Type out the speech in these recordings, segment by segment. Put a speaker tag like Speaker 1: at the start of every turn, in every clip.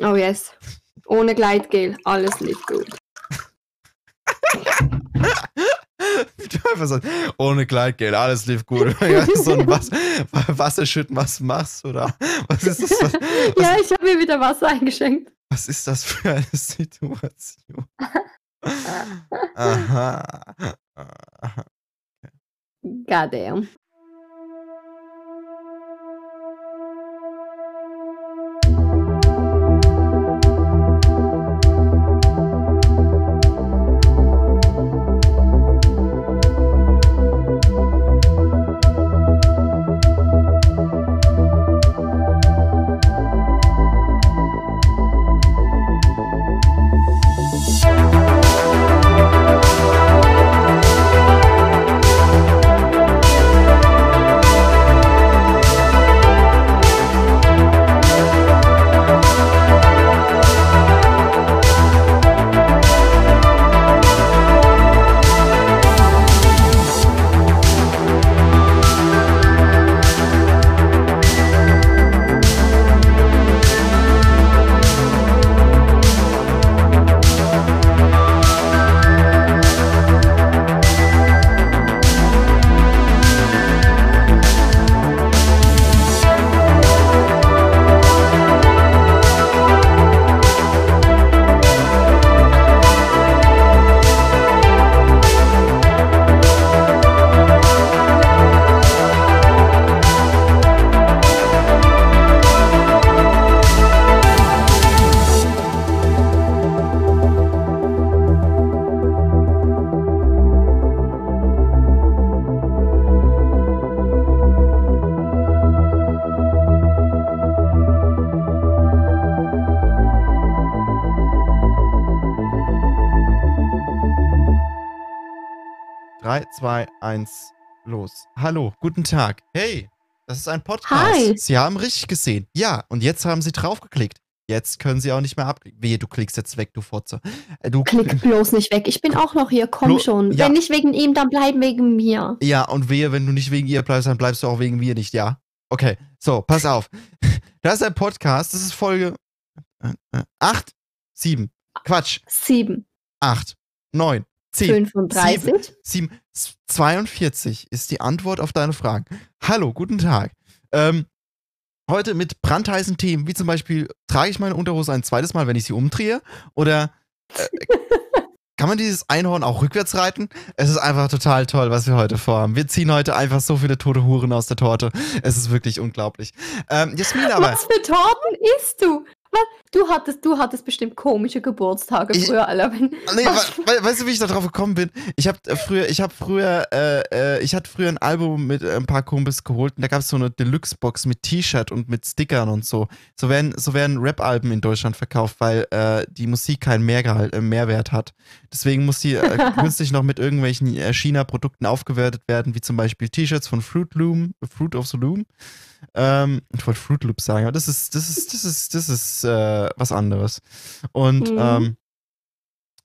Speaker 1: Oh yes. Ohne Gleitgel, alles lief gut.
Speaker 2: Ohne Kleidgeld, alles lief gut. so ein Wasser, Wasserschütten, was machst du da? Was ist das? Was, was,
Speaker 1: ja, ich habe mir wieder Wasser eingeschenkt.
Speaker 2: Was ist das für eine Situation? Aha.
Speaker 1: Goddamn.
Speaker 2: 2, 1, los. Hallo, guten Tag. Hey, das ist ein Podcast. Hi. Sie haben richtig gesehen. Ja, und jetzt haben Sie draufgeklickt. Jetzt können Sie auch nicht mehr abklicken. Wehe, du klickst jetzt weg, du Fotze.
Speaker 1: Äh, du Klick bloß nicht weg. Ich bin auch noch hier. Komm Blo schon. Ja. Wenn nicht wegen ihm, dann bleib wegen mir.
Speaker 2: Ja, und wehe, wenn du nicht wegen ihr bleibst, dann bleibst du auch wegen mir nicht, ja? Okay, so, pass auf. Das ist ein Podcast. Das ist Folge äh, äh, 8, 7. Quatsch.
Speaker 1: 7.
Speaker 2: 8, 9.
Speaker 1: 10, 35.
Speaker 2: 7, 42 ist die Antwort auf deine Fragen. Hallo, guten Tag. Ähm, heute mit brandheißen Themen, wie zum Beispiel, trage ich meine Unterhose ein zweites Mal, wenn ich sie umdrehe? Oder äh, kann man dieses Einhorn auch rückwärts reiten? Es ist einfach total toll, was wir heute vorhaben. Wir ziehen heute einfach so viele tote Huren aus der Torte. Es ist wirklich unglaublich. Ähm, Jasmin aber.
Speaker 1: Was für Torten isst du? Was? Du hattest, du hattest bestimmt komische Geburtstage ich, früher, alle. Nee,
Speaker 2: we weißt du, wie ich da drauf gekommen bin? Ich habe äh, früher, ich habe früher, äh, äh, ich hatte früher ein Album mit äh, ein paar Kumpels geholt und da gab es so eine Deluxe-Box mit T-Shirt und mit Stickern und so. So werden, so werden Rap-Alben in Deutschland verkauft, weil äh, die Musik keinen Mehrgehalt, äh, Mehrwert hat. Deswegen muss die künstlich noch mit irgendwelchen China-Produkten aufgewertet werden, wie zum Beispiel T-Shirts von Fruit Loom, Fruit of the Loom. Ähm, ich wollte Fruit Loops sagen, aber das ist, das ist, das ist, das ist äh, was anderes. Und mhm. ähm,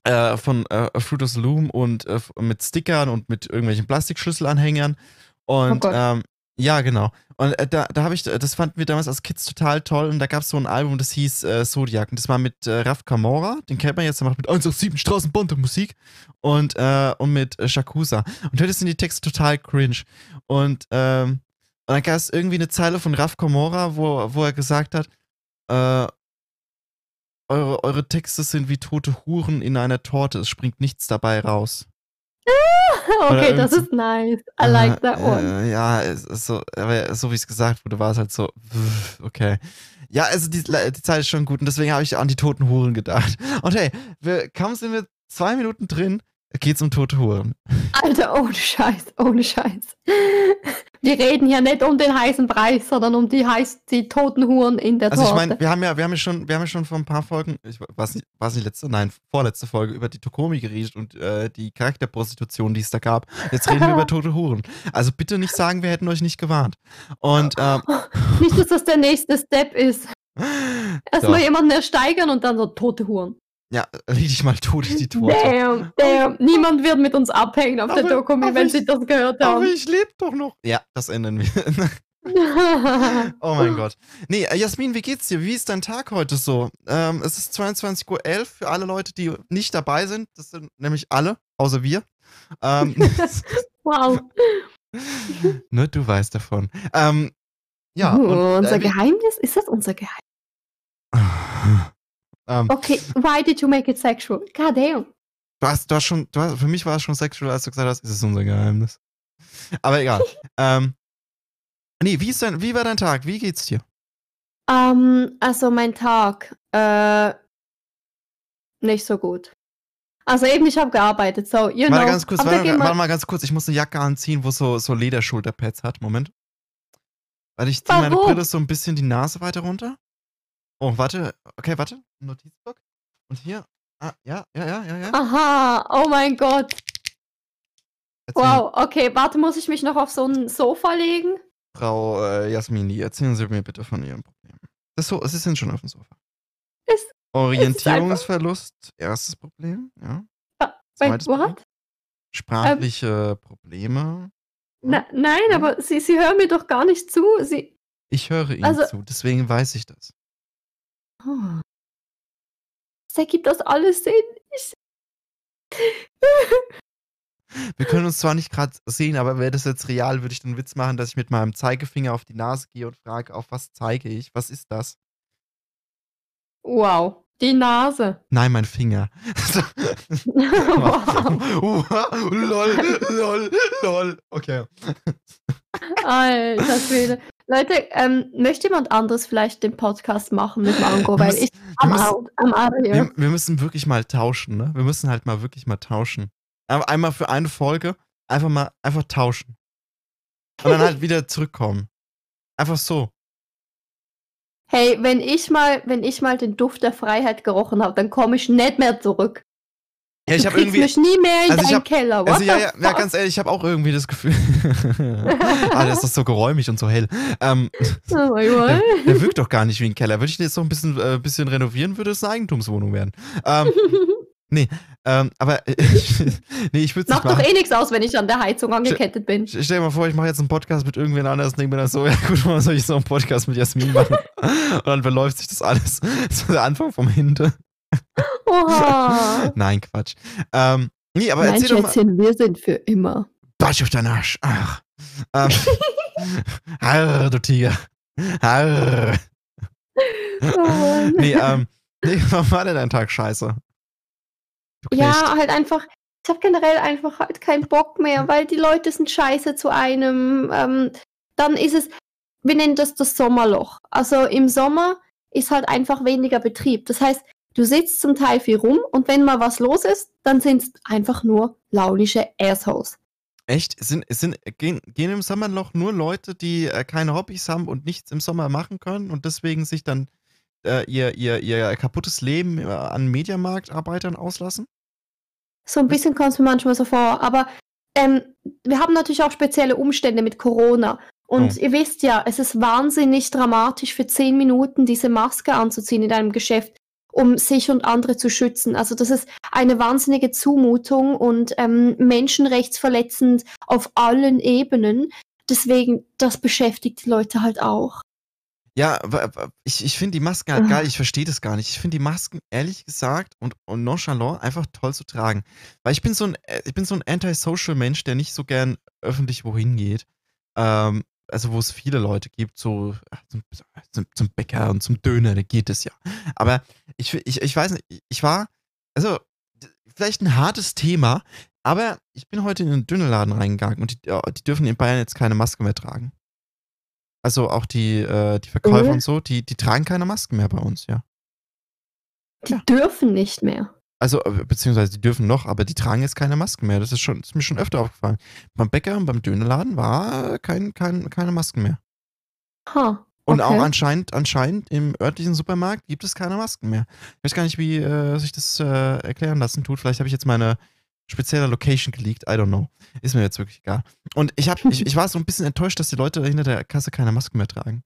Speaker 2: äh, von äh, Fruit of the Loom und äh, mit Stickern und mit irgendwelchen Plastikschlüsselanhängern. Und oh ähm, ja, genau. Und äh, da, da habe ich, das fanden wir damals als Kids total toll. Und da gab es so ein Album, das hieß äh, Zodiac. Und das war mit äh, Raf Kamora, den kennt man jetzt, der macht mit 187 Straßenbande Musik. Und, äh, und mit äh, Shakusa. Und heute sind die Texte total cringe. Und ähm, und dann gab es irgendwie eine Zeile von Raf Komora, wo, wo er gesagt hat, äh, eure, eure Texte sind wie tote Huren in einer Torte, es springt nichts dabei raus.
Speaker 1: okay, das ist nice. I like that one.
Speaker 2: Äh, ja, so, aber so wie es gesagt wurde, war es halt so, okay. Ja, also die, die Zeit ist schon gut und deswegen habe ich an die toten Huren gedacht. Und hey, wir, kaum sind wir zwei Minuten drin, geht's um tote Huren.
Speaker 1: Alter, ohne Scheiß, ohne Scheiß. Wir reden hier nicht um den heißen Preis, sondern um die heiß, die toten Huren in der
Speaker 2: Also ich meine, wir haben ja, wir haben ja schon, wir haben ja schon vor ein paar Folgen, ich weiß nicht, war es nicht letzte, nein, vorletzte Folge über die Tokomi geredet und äh, die Charakterprostitution, die es da gab. Jetzt reden wir über tote Huren. Also bitte nicht sagen, wir hätten euch nicht gewarnt. Und ähm,
Speaker 1: nicht, dass das der nächste Step ist. Erstmal jemanden ersteigern und dann so tote Huren.
Speaker 2: Ja, leg dich mal tot in die Torte.
Speaker 1: Damn, damn. Niemand wird mit uns abhängen auf aber, der Dokumi, wenn ich, sie das gehört haben.
Speaker 2: Aber ich lebe doch noch. Ja, das ändern wir. Oh mein Gott. Nee, äh, Jasmin, wie geht's dir? Wie ist dein Tag heute so? Ähm, es ist 22.11 Uhr für alle Leute, die nicht dabei sind. Das sind nämlich alle, außer wir. Ähm,
Speaker 1: wow.
Speaker 2: ne, du weißt davon. Ähm, ja.
Speaker 1: Uh,
Speaker 2: und,
Speaker 1: unser
Speaker 2: äh,
Speaker 1: Geheimnis? Ist das unser Geheimnis?
Speaker 2: Ähm,
Speaker 1: Okay, why did you make it sexual? God damn.
Speaker 2: du hast, du hast schon, du hast, für mich war es schon sexual, als du gesagt hast, ist es unser Geheimnis. Aber egal. ähm, nee, wie, ist dein, wie war dein Tag? Wie geht's dir?
Speaker 1: Ähm, also mein Tag, äh, nicht so gut. Also eben, ich habe gearbeitet, so, you
Speaker 2: Warte
Speaker 1: know.
Speaker 2: ganz kurz, warte,
Speaker 1: wir-
Speaker 2: warte mal ganz kurz. Ich muss eine Jacke anziehen, wo so, so Lederschulterpads hat. Moment. Warte, ich ziehe meine? Brille so ein bisschen die Nase weiter runter. Oh, warte. Okay, warte. Notizblock. Und hier. Ah, ja, ja, ja, ja, ja.
Speaker 1: Aha, oh mein Gott.
Speaker 2: Erzählen-
Speaker 1: Wow, okay, warte, muss ich mich noch auf so ein Sofa legen?
Speaker 2: Frau äh, Jasmini, erzählen Sie mir bitte von Ihrem Problem. Das so, Sie sind schon auf dem Sofa.
Speaker 1: Ist-
Speaker 2: Orientierungsverlust, erstes Problem, ja.
Speaker 1: Ah,
Speaker 2: Zweites
Speaker 1: Wait,
Speaker 2: Problem. Sprachliche Probleme.
Speaker 1: Na, nein,
Speaker 2: Ja.
Speaker 1: aber Sie, Sie hören mir doch gar nicht zu. Sie.
Speaker 2: Ich höre Ihnen
Speaker 1: Also-
Speaker 2: zu, deswegen weiß ich das.
Speaker 1: Oh. Das ergibt das alles Sinn. Ich,
Speaker 2: Wir können uns zwar nicht gerade sehen, aber wäre das jetzt real, würde ich den Witz machen, dass ich mit meinem Zeigefinger auf die Nase gehe und frage, auf was zeige ich? Was ist das?
Speaker 1: wow, die Nase.
Speaker 2: Nein, mein Finger.
Speaker 1: wow.
Speaker 2: lol, lol, lol. Okay.
Speaker 1: Alter Schwede. Leute, ähm, möchte jemand anderes vielleicht den Podcast machen mit Mango? Weil
Speaker 2: müssen-
Speaker 1: ich
Speaker 2: wir
Speaker 1: am
Speaker 2: müssen-
Speaker 1: out, am.
Speaker 2: Wir, wir müssen wirklich mal tauschen, ne? Wir müssen halt mal wirklich mal tauschen. Einmal für eine Folge einfach mal einfach tauschen. Und dann halt wieder zurückkommen. Einfach so.
Speaker 1: Hey, wenn ich mal, wenn ich mal den Duft der Freiheit gerochen habe, dann komme ich nicht mehr zurück.
Speaker 2: Ja, ich habe irgendwie.
Speaker 1: mich nie mehr in
Speaker 2: Also
Speaker 1: deinen
Speaker 2: hab-
Speaker 1: Keller. What
Speaker 2: Also ja, ja, ja, ganz ehrlich, ich habe auch irgendwie das Gefühl. ah, das ist so geräumig und so hell. Ähm,
Speaker 1: Oh
Speaker 2: der, der wirkt doch gar nicht wie ein Keller. Würde ich den jetzt noch ein bisschen, äh, bisschen renovieren, würde es eine Eigentumswohnung werden. Ähm, ähm, aber äh, nee, ich würde
Speaker 1: Macht doch eh nichts aus, wenn ich an der Heizung angekettet bin.
Speaker 2: Stell dir mal vor, ich mache jetzt einen Podcast mit irgendwen anders, denke mir dann so, ja gut, warum soll ich so einen Podcast mit Jasmin machen? Und dann verläuft sich das alles. Das ist der Anfang vom Hinte.
Speaker 1: Oha.
Speaker 2: Nein, Quatsch. Ähm, nee, aber
Speaker 1: Nein,
Speaker 2: erzähl doch mal.
Speaker 1: Schätzchen, wir sind für immer.
Speaker 2: Batsch auf deinen Arsch. Ach. Ähm, Harr, du Tiger. Harr.
Speaker 1: Oh.
Speaker 2: Nee, ähm, nee, warum war denn dein Tag scheiße?
Speaker 1: Ja, halt einfach. Ich habe generell einfach halt keinen Bock mehr, weil die Leute sind scheiße zu einem. Ähm, dann ist es, wir nennen das das Sommerloch. Also im Sommer ist halt einfach weniger Betrieb. Das heißt, du sitzt zum Teil viel rum und wenn mal was los ist, dann sind es einfach nur launische Assholes.
Speaker 2: Echt? Es Sind, es sind, gehen, gehen im Sommerloch nur Leute, die äh, keine Hobbys haben und nichts im Sommer machen können und deswegen sich dann äh, ihr, ihr, ihr kaputtes Leben äh, an Mediamarktarbeitern auslassen?
Speaker 1: So ein bisschen kommt es mir manchmal so vor. Aber ähm, wir haben natürlich auch spezielle Umstände mit Corona. Und
Speaker 2: Oh.
Speaker 1: ihr wisst ja, es ist wahnsinnig dramatisch für zehn Minuten diese Maske anzuziehen in einem Geschäft, um sich und andere zu schützen. Also das ist eine wahnsinnige Zumutung und ähm, menschenrechtsverletzend auf allen Ebenen. Deswegen, das beschäftigt die Leute halt auch.
Speaker 2: Ja, ich, ich finde die Masken halt geil, ich verstehe das gar nicht. Ich finde die Masken, ehrlich gesagt, und, und nonchalant einfach toll zu tragen. Weil ich bin so ein, äh, ich bin so ein antisocial Mensch, der nicht so gern öffentlich wohin geht. Ähm, also wo es viele Leute gibt, so zum, zum, zum Bäcker und zum Döner, da geht es ja. Aber ich, ich, ich weiß nicht, ich war, also vielleicht ein hartes Thema, aber ich bin heute in den Dönerladen reingegangen und die, die dürfen in Bayern jetzt keine Maske mehr tragen. Also auch die, äh, die Verkäufer
Speaker 1: Mhm.
Speaker 2: und so, die, die tragen keine Masken mehr bei uns, ja.
Speaker 1: Die
Speaker 2: Ja.
Speaker 1: dürfen nicht mehr.
Speaker 2: Also, äh, beziehungsweise die dürfen noch, aber die tragen jetzt keine Masken mehr. Das ist, schon, das ist mir schon öfter aufgefallen. Beim Bäcker und beim Dönerladen war kein, kein, keine Masken mehr.
Speaker 1: Ha.
Speaker 2: Und
Speaker 1: okay.
Speaker 2: auch anscheinend, anscheinend im örtlichen Supermarkt gibt es keine Masken mehr. Ich weiß gar nicht, wie äh, sich das äh, erklären lassen tut. Vielleicht habe ich jetzt meine spezielle Location geleakt. I don't know. Ist mir jetzt wirklich egal. Und ich, hab, ich, ich war so ein bisschen enttäuscht, dass die Leute hinter der Kasse keine Masken mehr tragen.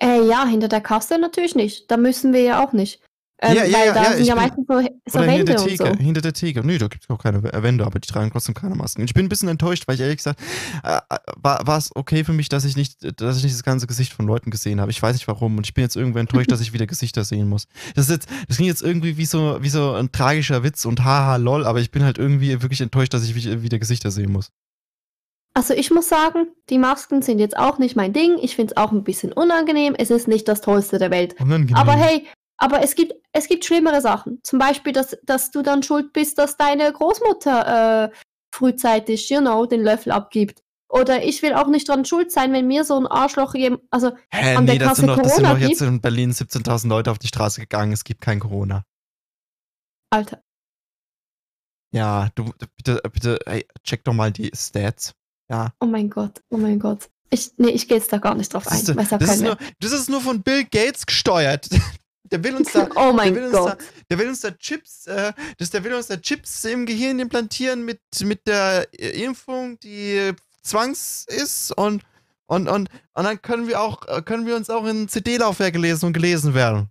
Speaker 1: Äh, ja, hinter der Kasse natürlich nicht. Da müssen wir ja auch nicht. Ähm,
Speaker 2: Ja, ja,
Speaker 1: weil
Speaker 2: ja,
Speaker 1: da
Speaker 2: ja,
Speaker 1: sind ja meistens so, so Wände
Speaker 2: hinter der
Speaker 1: und
Speaker 2: Theke.
Speaker 1: so.
Speaker 2: Hinter der Theke. Nee, da gibt es auch keine Wände, aber die tragen trotzdem keine Masken. Ich bin ein bisschen enttäuscht, weil ich ehrlich gesagt, äh, äh, war es okay für mich, dass ich nicht, dass ich nicht das ganze Gesicht von Leuten gesehen habe. Ich weiß nicht warum. Und ich bin jetzt irgendwie enttäuscht, dass ich wieder Gesichter sehen muss. Das ist jetzt, das klingt jetzt irgendwie wie so, wie so ein tragischer Witz und haha lol, aber ich bin halt irgendwie wirklich enttäuscht, dass ich wie- wieder Gesichter sehen muss.
Speaker 1: Also ich muss sagen, die Masken sind jetzt auch nicht mein Ding. Ich finde es auch ein bisschen unangenehm. Es ist nicht das Tollste der Welt.
Speaker 2: Unangenehm.
Speaker 1: Aber hey, aber es gibt, es gibt schlimmere Sachen. Zum Beispiel, dass, dass du dann schuld bist, dass deine Großmutter äh, frühzeitig, you know, den Löffel abgibt. Oder ich will auch nicht dran schuld sein, wenn mir so ein Arschloch jem- also
Speaker 2: Hä,
Speaker 1: an der
Speaker 2: nee, das
Speaker 1: Kasse
Speaker 2: sind, doch, das sind
Speaker 1: Corona
Speaker 2: doch jetzt
Speaker 1: gibt.
Speaker 2: in Berlin 17.000 Leute auf die Straße gegangen. Es gibt kein Corona.
Speaker 1: Alter,
Speaker 2: Ja, du, bitte, bitte, ey, check doch mal die Stats. Ja.
Speaker 1: oh mein Gott, oh mein Gott. Ich, nee, ich gehe jetzt da gar nicht drauf
Speaker 2: Das
Speaker 1: ein.
Speaker 2: ist,
Speaker 1: es hat
Speaker 2: das, ist nur, das ist nur von Bill Gates gesteuert. Der will uns da.
Speaker 1: Oh mein
Speaker 2: der will uns
Speaker 1: Gott.
Speaker 2: da, der will uns da Chips, äh, das, der will uns da Chips im Gehirn implantieren mit, mit der äh, Impfung, die zwangs ist und, und, und, und dann können wir auch, äh, können wir uns auch in CD-Laufwerke lesen und gelesen werden.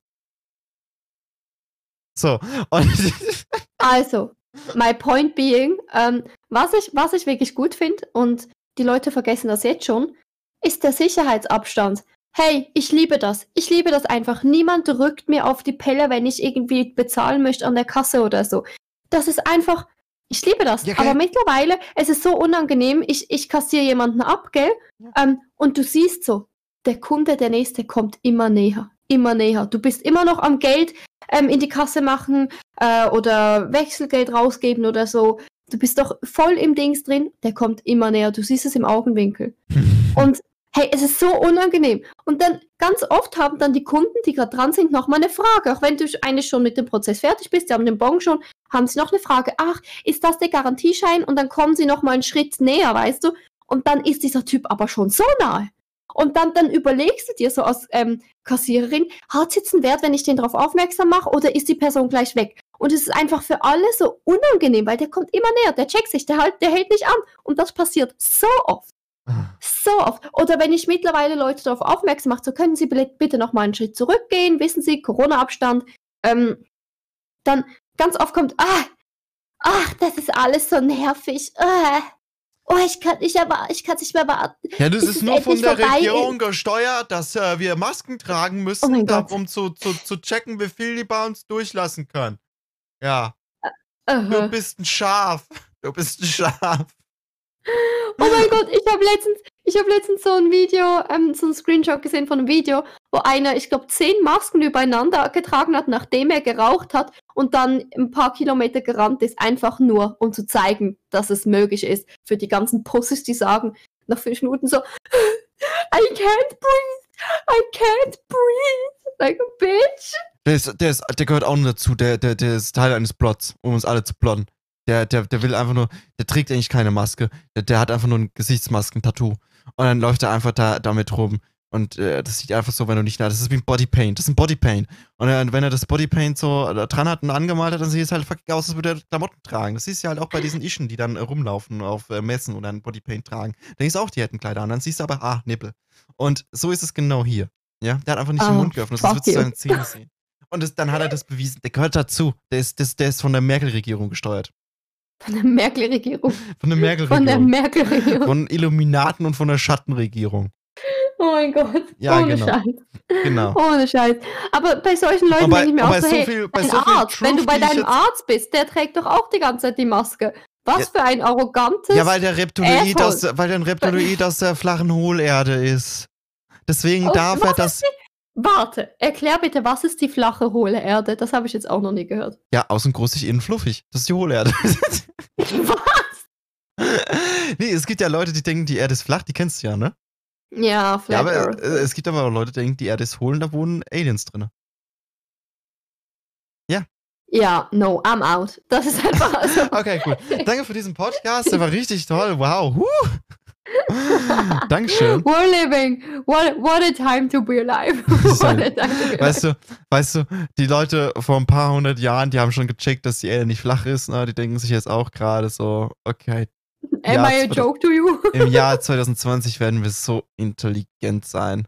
Speaker 2: So,
Speaker 1: Also, my point being, ähm, was, ich, was ich wirklich gut finde, und die Leute vergessen das jetzt schon, ist der Sicherheitsabstand. Hey, ich liebe das. Ich liebe das einfach. Niemand drückt mir auf die Pelle, wenn ich irgendwie bezahlen möchte an der Kasse oder so. Das ist einfach, ich liebe das.
Speaker 2: Ja.
Speaker 1: Aber mittlerweile, es ist so unangenehm, ich, ich kassiere jemanden ab, gell? Ähm, und du siehst so, der Kunde, der nächste kommt immer näher. Immer näher. Du bist immer noch am Geld ähm, in die Kasse machen äh, oder Wechselgeld rausgeben oder so. Du bist doch voll im Dings drin, der kommt immer näher. Du siehst es im Augenwinkel. Und hey, es ist so unangenehm. Und dann ganz oft haben dann die Kunden, die gerade dran sind, noch mal eine Frage. Auch wenn du eigentlich schon mit dem Prozess fertig bist, die haben den Bon schon, haben sie noch eine Frage. Ach, ist das der Garantieschein? Und dann kommen sie noch mal einen Schritt näher, weißt du? Und dann ist dieser Typ aber schon so nahe. Und dann, dann überlegst du dir so als ähm, Kassiererin, hat es jetzt einen Wert, wenn ich den darauf aufmerksam mache, oder ist die Person gleich weg? Und es ist einfach für alle so unangenehm, weil der kommt immer näher, der checkt sich, der, halt, der hält nicht an. Und das passiert so oft. So oft. Oder wenn ich mittlerweile Leute darauf aufmerksam mache, so können Sie bitte, noch mal einen Schritt zurückgehen, wissen Sie, Corona-Abstand. Ähm, dann ganz oft kommt, ah, ach, das ist alles so nervig. Ah, oh, ich kann nicht, aber ich kann nicht mehr warten.
Speaker 2: Ja, das ist
Speaker 1: es
Speaker 2: nur von der
Speaker 1: vorbei
Speaker 2: Regierung gesteuert, dass äh, wir Masken tragen
Speaker 1: Oh
Speaker 2: müssen,
Speaker 1: Gott.
Speaker 2: um zu, zu, zu checken, wie viel die bei uns durchlassen können. Ja, du
Speaker 1: Aha.
Speaker 2: bist ein Schaf. Du bist ein Schaf.
Speaker 1: Oh mein Gott, ich habe letztens, ich letztens so ein Video, ähm, so ein Screenshot gesehen von einem Video, wo einer, ich glaube, zehn Masken übereinander getragen hat, nachdem er geraucht hat und dann ein paar Kilometer gerannt ist, einfach nur, um zu zeigen, dass es möglich ist. Für die ganzen Pussys, die sagen nach fünf Minuten so, I can't breathe, I can't breathe, like a bitch.
Speaker 2: Der, ist, der, ist, der gehört auch noch dazu. Der, der, der ist Teil eines Plots, um uns alle zu plotten. Der, der, der will einfach nur, der trägt eigentlich keine Maske. Der, der hat einfach nur ein Gesichtsmasken-Tattoo. Und dann läuft er einfach da damit rum. Und äh, das sieht einfach so, wenn du nicht da. Das ist wie ein Bodypaint. Das ist ein Bodypaint. Und äh, wenn er das Bodypaint so äh, dran hat und angemalt hat, dann sieht es halt fucking aus, als würde er Klamotten tragen. Das siehst du halt auch bei diesen Ischen, die dann äh, rumlaufen auf äh, Messen und dann Bodypaint tragen. Dann denkst du auch, die hätten Kleider an. Dann siehst du aber, ah, Nippel. Und so ist es genau hier. Ja, der hat einfach nicht den
Speaker 1: Oh,
Speaker 2: Mund geöffnet, sonst würdest du seine Zähne sehen. Und das, dann hat er das bewiesen. Der gehört dazu. Der ist, das, der ist von der Merkel-Regierung gesteuert.
Speaker 1: Von der Merkel-Regierung.
Speaker 2: Von der
Speaker 1: Von der
Speaker 2: Merkel-Regierung.
Speaker 1: Merkel-Regierung.
Speaker 2: Von Illuminaten und von der Schattenregierung.
Speaker 1: Oh mein Gott.
Speaker 2: Ja,
Speaker 1: Ohne
Speaker 2: genau.
Speaker 1: Scheiß.
Speaker 2: Genau.
Speaker 1: Ohne Scheiß. Aber bei solchen Leuten denke ich mir auch so,
Speaker 2: so
Speaker 1: hey,
Speaker 2: viel,
Speaker 1: dein
Speaker 2: so
Speaker 1: Arzt, wenn du
Speaker 2: Truth,
Speaker 1: bei deinem Arzt bist, der trägt doch auch die ganze Zeit die Maske. Was
Speaker 2: Ja.
Speaker 1: für ein arrogantes.
Speaker 2: Ja, weil der Reptiloid aus, weil der ein Reptiloid aus der flachen Hohlerde ist. Deswegen
Speaker 1: Oh,
Speaker 2: darf er das.
Speaker 1: Warte, erklär bitte, was ist die flache, hohle Erde? Das habe ich jetzt auch noch nie gehört.
Speaker 2: Ja, außen großig, innen fluffig. Das ist die Hohlerde.
Speaker 1: Was?
Speaker 2: nee, es gibt ja Leute, die denken, die Erde ist flach, die kennst du ja, ne?
Speaker 1: Ja,
Speaker 2: Ja,
Speaker 1: Flat
Speaker 2: aber
Speaker 1: Earth.
Speaker 2: äh, es gibt aber auch Leute, die denken, die Erde ist hohl und da wohnen Aliens drin.
Speaker 1: Ja, no, I'm out. Das ist einfach. Also,
Speaker 2: Okay, cool. Danke für diesen Podcast, der war richtig toll. Wow. Huh. Dankeschön.
Speaker 1: We're living. What, what a time to be alive. what a time to be
Speaker 2: Weißt du, weißt du, die Leute vor ein paar hundert Jahren, die haben schon gecheckt, dass die Erde nicht flach ist. Ne? Die denken sich jetzt auch gerade so, okay,
Speaker 1: Am
Speaker 2: Ja,
Speaker 1: I a joke to you?
Speaker 2: im Jahr 2020 werden wir so intelligent sein.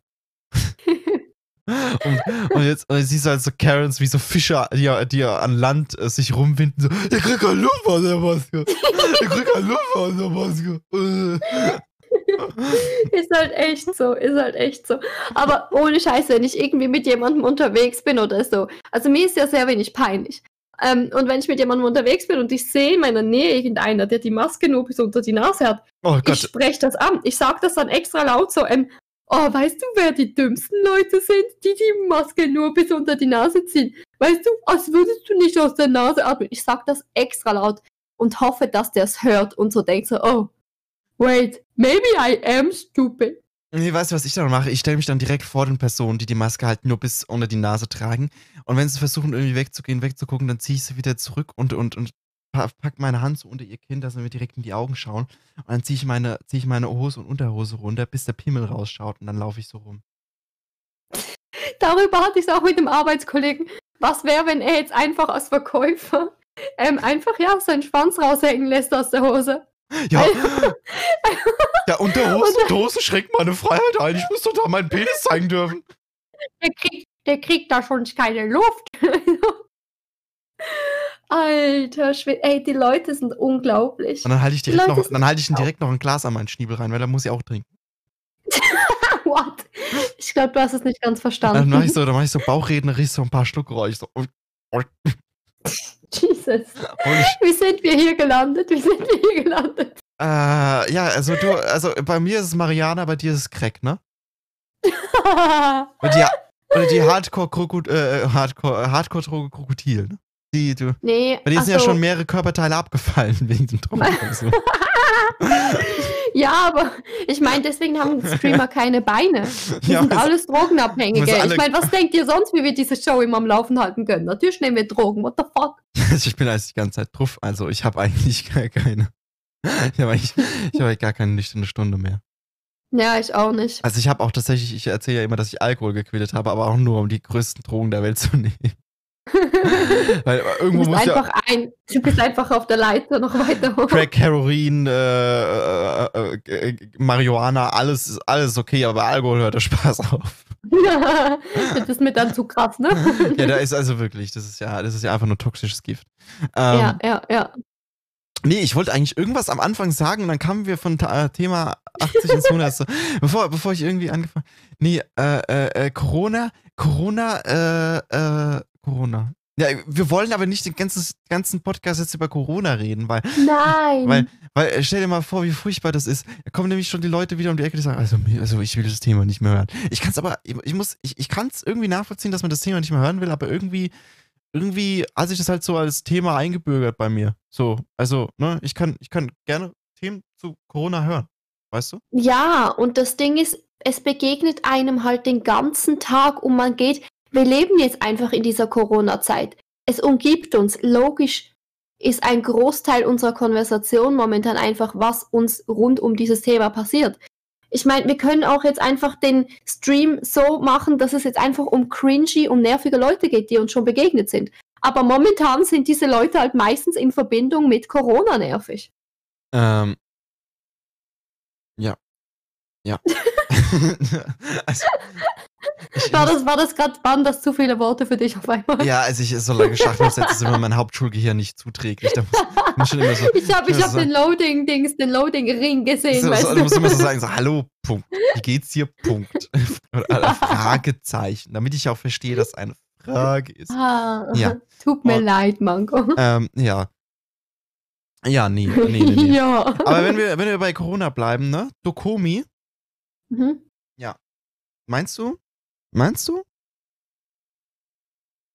Speaker 2: Und, und, jetzt, und siehst du halt so Karens wie so Fischer, die, die an Land äh, sich rumwinden, so, ich krieg keine Luft aus der Maske. Ich krieg keine Luft aus der Maske.
Speaker 1: ist halt echt so, ist halt echt so. Aber ohne Scheiße, wenn ich irgendwie mit jemandem unterwegs bin oder so. Also mir ist ja sehr wenig peinlich. Ähm, und wenn ich mit jemandem unterwegs bin und ich sehe in meiner Nähe irgendeiner, der die Maske nur bis unter die Nase hat,
Speaker 2: Oh
Speaker 1: ich spreche das an. Ich sage das dann extra laut so, ähm, oh, weißt du, wer die dümmsten Leute sind, die die Maske nur bis unter die Nase ziehen? Weißt du, als würdest du nicht aus der Nase atmen. Ich sage das extra laut und hoffe, dass der es hört und so denkt so, oh, wait, maybe I am stupid.
Speaker 2: Nee, weißt du, was ich dann mache? Ich stelle mich dann direkt vor den Personen, die die Maske halt nur bis unter die Nase tragen. Und wenn sie versuchen, irgendwie wegzugehen, wegzugucken, dann ziehe ich sie wieder zurück und, und, und pack meine Hand so unter ihr Kinn, dass sie mir direkt in die Augen schauen. Und dann ziehe ich meine, ziehe ich meine Hose und Unterhose runter, bis der Pimmel rausschaut und dann laufe ich so rum.
Speaker 1: Darüber hatte ich es auch mit dem Arbeitskollegen. Was wäre, wenn er jetzt einfach als Verkäufer ähm, einfach ja seinen Schwanz raushängen lässt aus der Hose?
Speaker 2: Ja, ja Unterhose, Unterhose schränkt meine Freiheit ein. Ich muss doch da meinen Penis zeigen dürfen.
Speaker 1: Der kriegt, der kriegt da schon keine Luft. Alter Schwede, ey, die Leute sind unglaublich.
Speaker 2: Und dann halte ich direkt noch, dann halte ich ihn direkt noch ein Glas an meinen Schniebel rein, weil dann muss ich auch trinken.
Speaker 1: What? Ich glaube, du hast es nicht ganz
Speaker 2: Dann
Speaker 1: verstanden.
Speaker 2: mache ich so, dann mache ich so Bauchrednerisch so ein paar Schluck Geräusch. So. Und
Speaker 1: Jesus. Wie sind wir hier gelandet? Wie sind wir hier gelandet?
Speaker 2: äh, ja, also du, also bei mir ist es Mariana, bei dir ist es Crack, ne? Oder die, oder die Hardcore-Krokodil, äh, Hardcore, Hardcore Krokodil, ne? Die, du,
Speaker 1: nee,
Speaker 2: bei dir sind ja
Speaker 1: also-
Speaker 2: schon mehrere Körperteile abgefallen wegen dem Drogenkonsum.
Speaker 1: ja, aber ich meine, deswegen haben Streamer keine Beine. Die
Speaker 2: Ja,
Speaker 1: sind
Speaker 2: es-
Speaker 1: alles Drogenabhängige. Ich meine, was denkt ihr sonst, wie wir diese Show immer am Laufen halten können? Natürlich nehmen wir Drogen. What the fuck?
Speaker 2: Also ich bin eigentlich die ganze Zeit drauf, also ich habe eigentlich gar keine. Ich habe eigentlich, ich hab eigentlich gar keine nüchterne Stunde mehr.
Speaker 1: Ja, ich auch nicht.
Speaker 2: Also ich habe auch tatsächlich, ich erzähle ja immer, dass ich Alkohol gequittet habe, aber auch nur, um die größten Drogen der Welt zu nehmen. Weil
Speaker 1: Du
Speaker 2: irgendwo
Speaker 1: bist,
Speaker 2: muss ja
Speaker 1: einfach ein, du bist einfach auf der Leiter noch weiter hoch.
Speaker 2: Crack, Heroin, äh, äh, äh, äh, Marihuana, alles ist alles okay, aber Alkohol hört der Spaß auf.
Speaker 1: das ist mir dann zu krass, ne?
Speaker 2: Ja, da ist also wirklich, das ist ja, das ist ja einfach nur toxisches Gift. Ähm,
Speaker 1: ja, ja, ja.
Speaker 2: Nee, ich wollte eigentlich irgendwas am Anfang sagen und dann kamen wir von äh, Thema 80 ins 100. So, bevor, bevor ich irgendwie angefangen. Nee, äh, äh, äh, Corona, Corona, äh, äh, Corona. Ja, wir wollen aber nicht den ganzen, ganzen Podcast jetzt über Corona reden, weil,
Speaker 1: Nein.
Speaker 2: weil, weil, äh, stell dir mal vor, wie furchtbar das ist. Da kommen nämlich schon die Leute wieder um die Ecke, die sagen, also, also ich will das Thema nicht mehr hören. Ich kann es aber, ich, ich muss, ich, ich kann es irgendwie nachvollziehen, dass man das Thema nicht mehr hören will, aber irgendwie, irgendwie hat sich das halt so als Thema eingebürgert bei mir. So, also, ne, ich kann, ich kann gerne Themen zu Corona hören. Weißt du?
Speaker 1: Ja, und das Ding ist, es begegnet einem halt den ganzen Tag und man geht, wir leben jetzt einfach in dieser Corona-Zeit. Es umgibt uns. Logisch ist ein Großteil unserer Konversation momentan einfach, was uns rund um dieses Thema passiert. Ich meine, wir können auch jetzt einfach den Stream so machen, dass es jetzt einfach um cringy und nervige Leute geht, die uns schon begegnet sind. Aber momentan sind diese Leute halt meistens in Verbindung mit Corona nervig.
Speaker 2: Ähm. Ja. Ja. also, ich,
Speaker 1: War das, war das gerade, waren das zu viele Worte für dich auf einmal?
Speaker 2: ja, also ich so lange Schachtelsätze ist immer mein Hauptschulgehirn nicht zuträglich. Da muss, muss schon immer so.
Speaker 1: Ich habe ich hab
Speaker 2: so-
Speaker 1: den Loading-Dings, den Loading-Ring gesehen,
Speaker 2: So,
Speaker 1: weißt
Speaker 2: so,
Speaker 1: du?
Speaker 2: musst immer so sagen, so, hallo, Punkt. Wie geht's dir? Punkt. Oder Fragezeichen, damit ich auch verstehe, dass eine Frage ist.
Speaker 1: Ah,
Speaker 2: Ja.
Speaker 1: Tut mir
Speaker 2: Und-
Speaker 1: leid, Mango.
Speaker 2: Ähm, ja. Ja, nee, nee, nee, nee.
Speaker 1: ja.
Speaker 2: Aber wenn wir, wenn wir bei Corona bleiben, ne? Dokomi,
Speaker 1: Mhm.
Speaker 2: meinst du? Meinst du?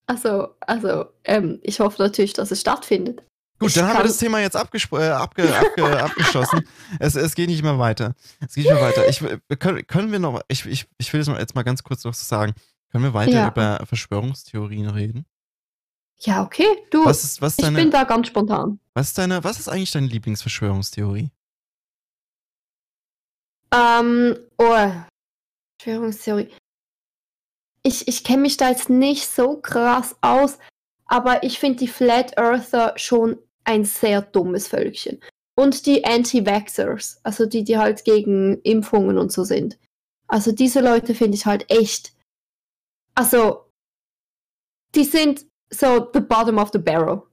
Speaker 1: Also, also, ähm, ich hoffe natürlich, dass es stattfindet.
Speaker 2: Gut,
Speaker 1: Ich
Speaker 2: dann haben wir das Thema jetzt abgespro- äh, abge abge abgeschlossen. Es, es geht nicht mehr weiter. Es geht nicht mehr weiter. Ich, können, können wir noch, ich, ich, ich will das mal jetzt mal ganz kurz noch so sagen. Können wir weiter
Speaker 1: Ja.
Speaker 2: über Verschwörungstheorien reden?
Speaker 1: Ja, okay. Du,
Speaker 2: Was ist, was
Speaker 1: ich
Speaker 2: deine,
Speaker 1: bin da ganz spontan.
Speaker 2: was ist deine, was ist eigentlich deine Lieblingsverschwörungstheorie?
Speaker 1: Ähm, oh, Verschwörungstheorie. Ich, ich kenne mich da jetzt nicht so krass aus, aber ich finde die Flat Earther schon ein sehr dummes Völkchen. Und die Anti-Vaxxers, also die, die halt gegen Impfungen und so sind. Also diese Leute finde ich halt echt also, die sind so the bottom of the barrel.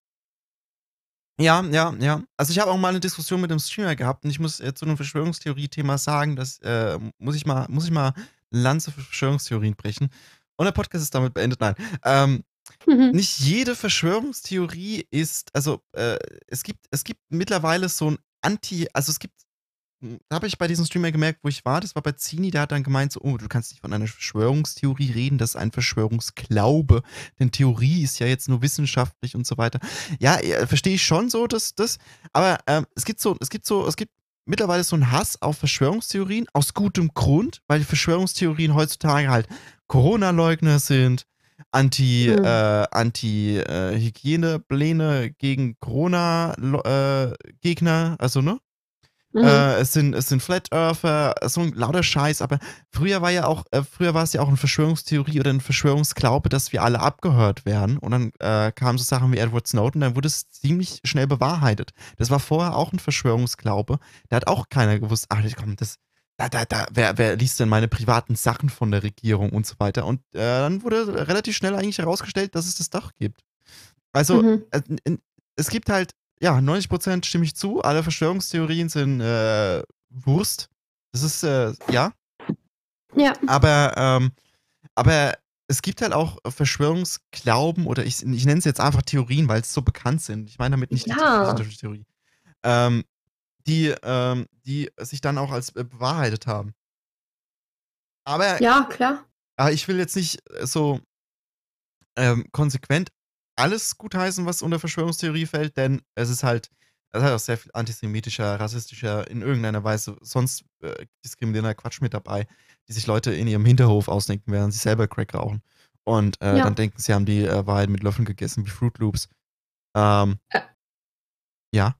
Speaker 2: Ja, ja, ja. Also ich habe auch mal eine Diskussion mit einem Streamer gehabt und ich muss äh, zu einem Verschwörungstheorie-Thema sagen, dass äh, muss ich mal, muss ich mal Lanze für Verschwörungstheorien brechen. Und der Podcast ist damit beendet. Nein. Ähm, mhm. Nicht jede Verschwörungstheorie ist, also äh, es gibt, es gibt mittlerweile so ein Anti, also es gibt da habe ich bei diesem Streamer gemerkt, wo ich war, das war bei Zini, der hat dann gemeint, so, oh, du kannst nicht von einer Verschwörungstheorie reden, das ist ein Verschwörungsglaube, denn Theorie ist ja jetzt nur wissenschaftlich und so weiter. Ja, verstehe ich schon so, dass das, aber ähm, es gibt so, es gibt so, es gibt mittlerweile so einen Hass auf Verschwörungstheorien, aus gutem Grund, weil die Verschwörungstheorien heutzutage halt Corona-Leugner sind, Anti, mhm. äh, Anti-Hygienepläne äh, gegen Corona-Gegner, äh, also ne? Mhm. Äh, es, sind, es sind Flat Earther, so ein lauter Scheiß, aber früher war ja auch, äh, früher war es ja auch eine Verschwörungstheorie oder ein Verschwörungsglaube, dass wir alle abgehört werden. Und dann äh, kamen so Sachen wie Edward Snowden, dann wurde es ziemlich schnell bewahrheitet. Das war vorher auch ein Verschwörungsglaube. Da hat auch keiner gewusst, ach komm, das, da, da, da, wer, wer liest denn meine privaten Sachen von der Regierung und so weiter? Und äh, dann wurde relativ schnell eigentlich herausgestellt, dass es das Dach gibt. Also, mhm. Äh, es gibt halt ja, 90% stimme ich zu. Alle Verschwörungstheorien sind äh, Wurst. Das ist, äh, ja.
Speaker 1: Ja.
Speaker 2: Aber, ähm, aber es gibt halt auch Verschwörungsglauben oder ich, ich nenne es jetzt einfach Theorien, weil es so bekannt sind. Ich meine damit nicht
Speaker 1: ja.
Speaker 2: die Theorie. Ähm, die, ähm, die sich dann auch als äh, bewahrheitet haben. Aber.
Speaker 1: Ja, klar.
Speaker 2: Aber ich will jetzt nicht so ähm, konsequent alles gutheißen, was unter Verschwörungstheorie fällt, denn es ist halt, es hat auch sehr viel antisemitischer, rassistischer, in irgendeiner Weise sonst äh, diskriminierender Quatsch mit dabei, die sich Leute in ihrem Hinterhof ausdenken, während sie selber Crack rauchen. Und äh, ja. dann denken, sie haben die äh, Wahrheit mit Löffeln gegessen, wie Fruit Loops. Ähm, äh. ja.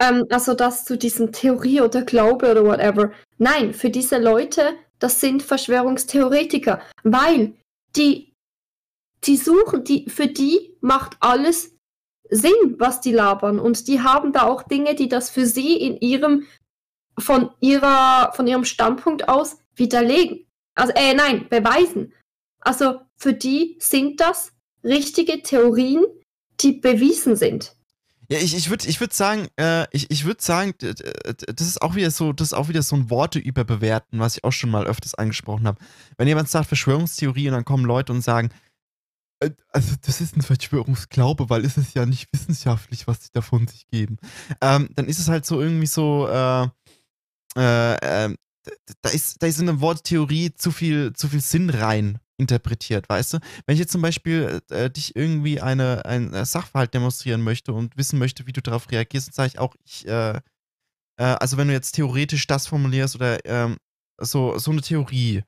Speaker 1: Ähm, also das zu diesem Theorie oder Glaube oder whatever. Nein, für diese Leute, das sind Verschwörungstheoretiker, weil die die suchen, die, für die macht alles Sinn, was die labern. Und die haben da auch Dinge, die das für sie in ihrem, von ihrer, von ihrem Standpunkt aus widerlegen. Also, äh, nein, beweisen. Also, für die sind das richtige Theorien, die bewiesen sind.
Speaker 2: Ja, ich, ich würde ich würd sagen, äh, ich, ich würde sagen, das ist auch wieder so, das ist auch wieder so ein Worte überbewerten, was ich auch schon mal öfters angesprochen habe. Wenn jemand sagt Verschwörungstheorie und dann kommen Leute und sagen, also das ist ein Verschwörungsglaube, weil es ist ja nicht wissenschaftlich, was sie davon sich geben. Ähm, dann ist es halt so irgendwie so, äh, äh, äh, da ist, da ist in der Worttheorie zu viel, zu viel Sinn rein interpretiert, weißt du? Wenn ich jetzt zum Beispiel äh, dich irgendwie eine, ein äh, Sachverhalt demonstrieren möchte und wissen möchte, wie du darauf reagierst, dann sage ich auch, ich, also wenn du jetzt theoretisch das formulierst oder ähm, so, so eine Theorie,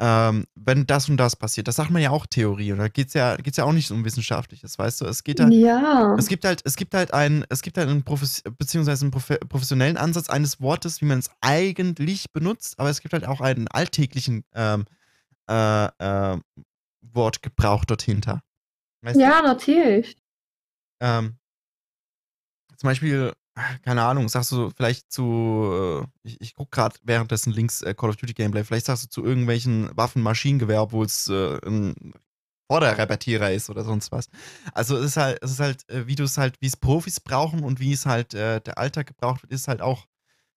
Speaker 2: ähm, wenn das und das passiert. Das sagt man ja auch Theorie. Und da geht es ja, geht's ja auch nicht um Wissenschaftliches, weißt du? Es geht halt,
Speaker 1: ja.
Speaker 2: es gibt halt, es gibt halt einen, es gibt halt einen Profes beziehungsweise einen Profe professionellen Ansatz eines Wortes, wie man es eigentlich benutzt, aber es gibt halt auch einen alltäglichen ähm, äh, äh, Wortgebrauch dort hinter.
Speaker 1: Weißt ja, du? natürlich.
Speaker 2: Ähm, zum Beispiel, keine Ahnung, sagst du vielleicht zu, äh, ich, ich gucke gerade währenddessen links äh, Call of Duty Gameplay, vielleicht sagst du zu irgendwelchen Waffen Maschinengewehr, obwohl es äh, ein Vorderrepertierer ist oder sonst was. Also es ist halt, es ist halt, äh, wie du es halt, wie es Profis brauchen und wie es halt äh, der Alltag gebraucht wird, ist halt auch,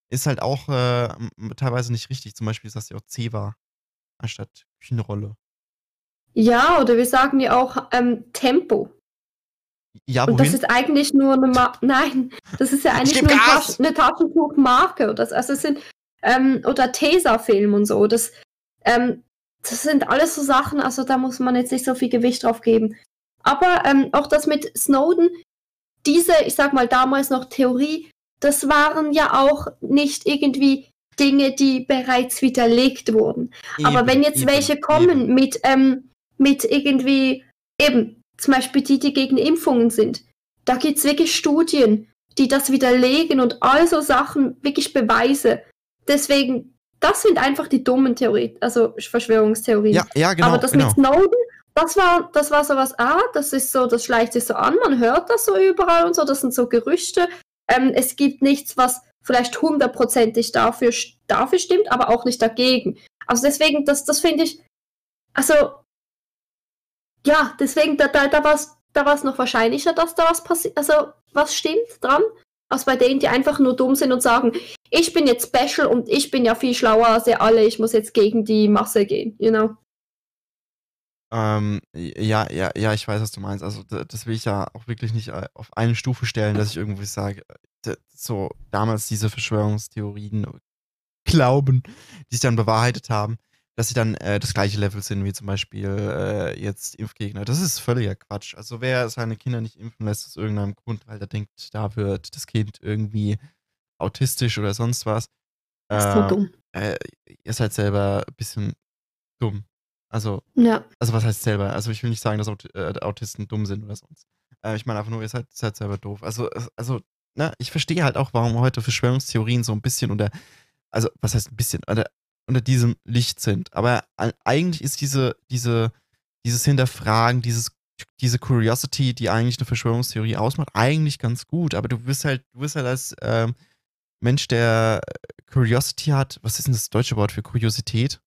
Speaker 2: ist halt auch äh, teilweise nicht richtig. Zum Beispiel sagst du auch Ceva anstatt Küchenrolle.
Speaker 1: Ja, oder wir sagen ja auch ähm, Tempo.
Speaker 2: Ja,
Speaker 1: wohin? Und das ist eigentlich nur eine Ma Nein, das ist ja eigentlich nur Gas. eine Taschentuchmarke. Das, also es sind, ähm, oder Tesafilm und so. Das, ähm, das sind alles so Sachen, also da muss man jetzt nicht so viel Gewicht drauf geben. Aber ähm, auch das mit Snowden, diese, ich sag mal damals noch Theorie, das waren ja auch nicht irgendwie Dinge, die bereits widerlegt wurden. Eben, Aber wenn jetzt eben, welche kommen eben. mit, ähm, mit irgendwie, eben, zum Beispiel die, die gegen Impfungen sind. Da gibt es wirklich Studien, die das widerlegen und all so Sachen, wirklich Beweise. Deswegen, das sind einfach die dummen Theorien, also Verschwörungstheorien.
Speaker 2: Ja, ja, genau.
Speaker 1: Aber das
Speaker 2: genau.
Speaker 1: mit Snowden, das war, das war sowas, ah, das ist so, das schleicht sich so an, man hört das so überall und so, das sind so Gerüchte. Ähm, es gibt nichts, was vielleicht hundertprozentig dafür, dafür stimmt, aber auch nicht dagegen. Also deswegen, das, das finde ich, also Ja, deswegen, da, da, da war es da war's noch wahrscheinlicher, dass da was passiert, also was stimmt dran, als bei denen, die einfach nur dumm sind und sagen, ich bin jetzt special und ich bin ja viel schlauer als ihr alle, ich muss jetzt gegen die Masse gehen, you know?
Speaker 2: Ähm, ja, ja, ja, ich weiß, was du meinst. Also, das will ich ja auch wirklich nicht äh, auf eine Stufe stellen, dass ich irgendwie sage, äh, so damals diese Verschwörungstheorien glauben, die sich dann bewahrheitet haben, dass sie dann äh, das gleiche Level sind wie zum Beispiel äh, jetzt Impfgegner. Das ist völliger Quatsch. Also wer seine Kinder nicht impfen lässt aus irgendeinem Grund, weil er denkt, da wird das Kind irgendwie autistisch oder sonst was.
Speaker 1: Äh, ist so dumm.
Speaker 2: Äh, ihr seid selber ein bisschen dumm. Also,
Speaker 1: ja.
Speaker 2: also was heißt selber? Also ich will nicht sagen, dass Aut äh, Autisten dumm sind oder sonst. Äh, ich meine einfach nur, ihr seid, seid selber doof. Also, also, na, ich verstehe halt auch, warum heute Verschwörungstheorien so ein bisschen unter, also was heißt ein bisschen, unter, unter diesem Licht sind. Aber eigentlich ist diese, diese, dieses Hinterfragen, dieses, diese Curiosity, die eigentlich eine Verschwörungstheorie ausmacht, eigentlich ganz gut. Aber du bist halt, du bist halt als ähm, Mensch, der Curiosity hat, was ist denn das deutsche Wort für Kuriosität?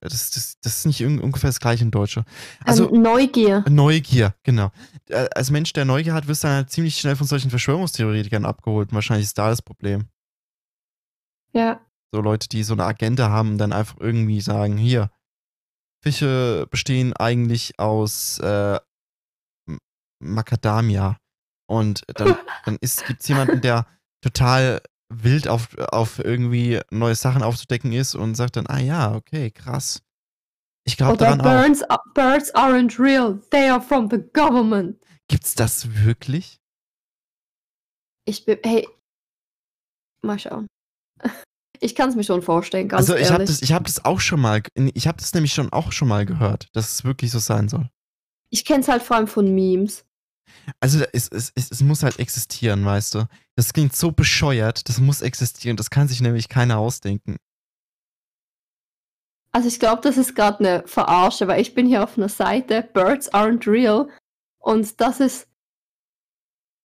Speaker 2: Das, das, das ist nicht ungefähr das gleiche in Deutsche. Also
Speaker 1: ähm, Neugier.
Speaker 2: Neugier, genau. Äh, als Mensch, der Neugier hat, wirst du dann halt ziemlich schnell von solchen Verschwörungstheoretikern abgeholt. Wahrscheinlich ist da das Problem.
Speaker 1: Ja.
Speaker 2: So Leute, die so eine Agenda haben, dann einfach irgendwie sagen, hier, Fische bestehen eigentlich aus äh, Macadamia. Und dann, dann gibt es jemanden, der total wild auf, auf irgendwie neue Sachen aufzudecken ist und sagt dann, ah ja, okay, krass. Ich glaube daran
Speaker 1: Birds, auch. Birds aren't real, they are from the government.
Speaker 2: Gibt's das wirklich?
Speaker 1: Ich bin, hey, mal schauen. Ich kann es mir schon vorstellen, ganz
Speaker 2: Also ich
Speaker 1: habe
Speaker 2: das, ich habe das auch schon mal, ich habe das nämlich schon auch schon mal gehört, dass es wirklich so sein soll.
Speaker 1: Ich kenne es halt vor allem von Memes.
Speaker 2: Also es, es, es, es muss halt existieren, weißt du. Das klingt so bescheuert, das muss existieren. Das kann sich nämlich keiner ausdenken.
Speaker 1: Also ich glaube, das ist gerade eine Verarsche, weil ich bin hier auf einer Seite, Birds aren't real. Und das ist,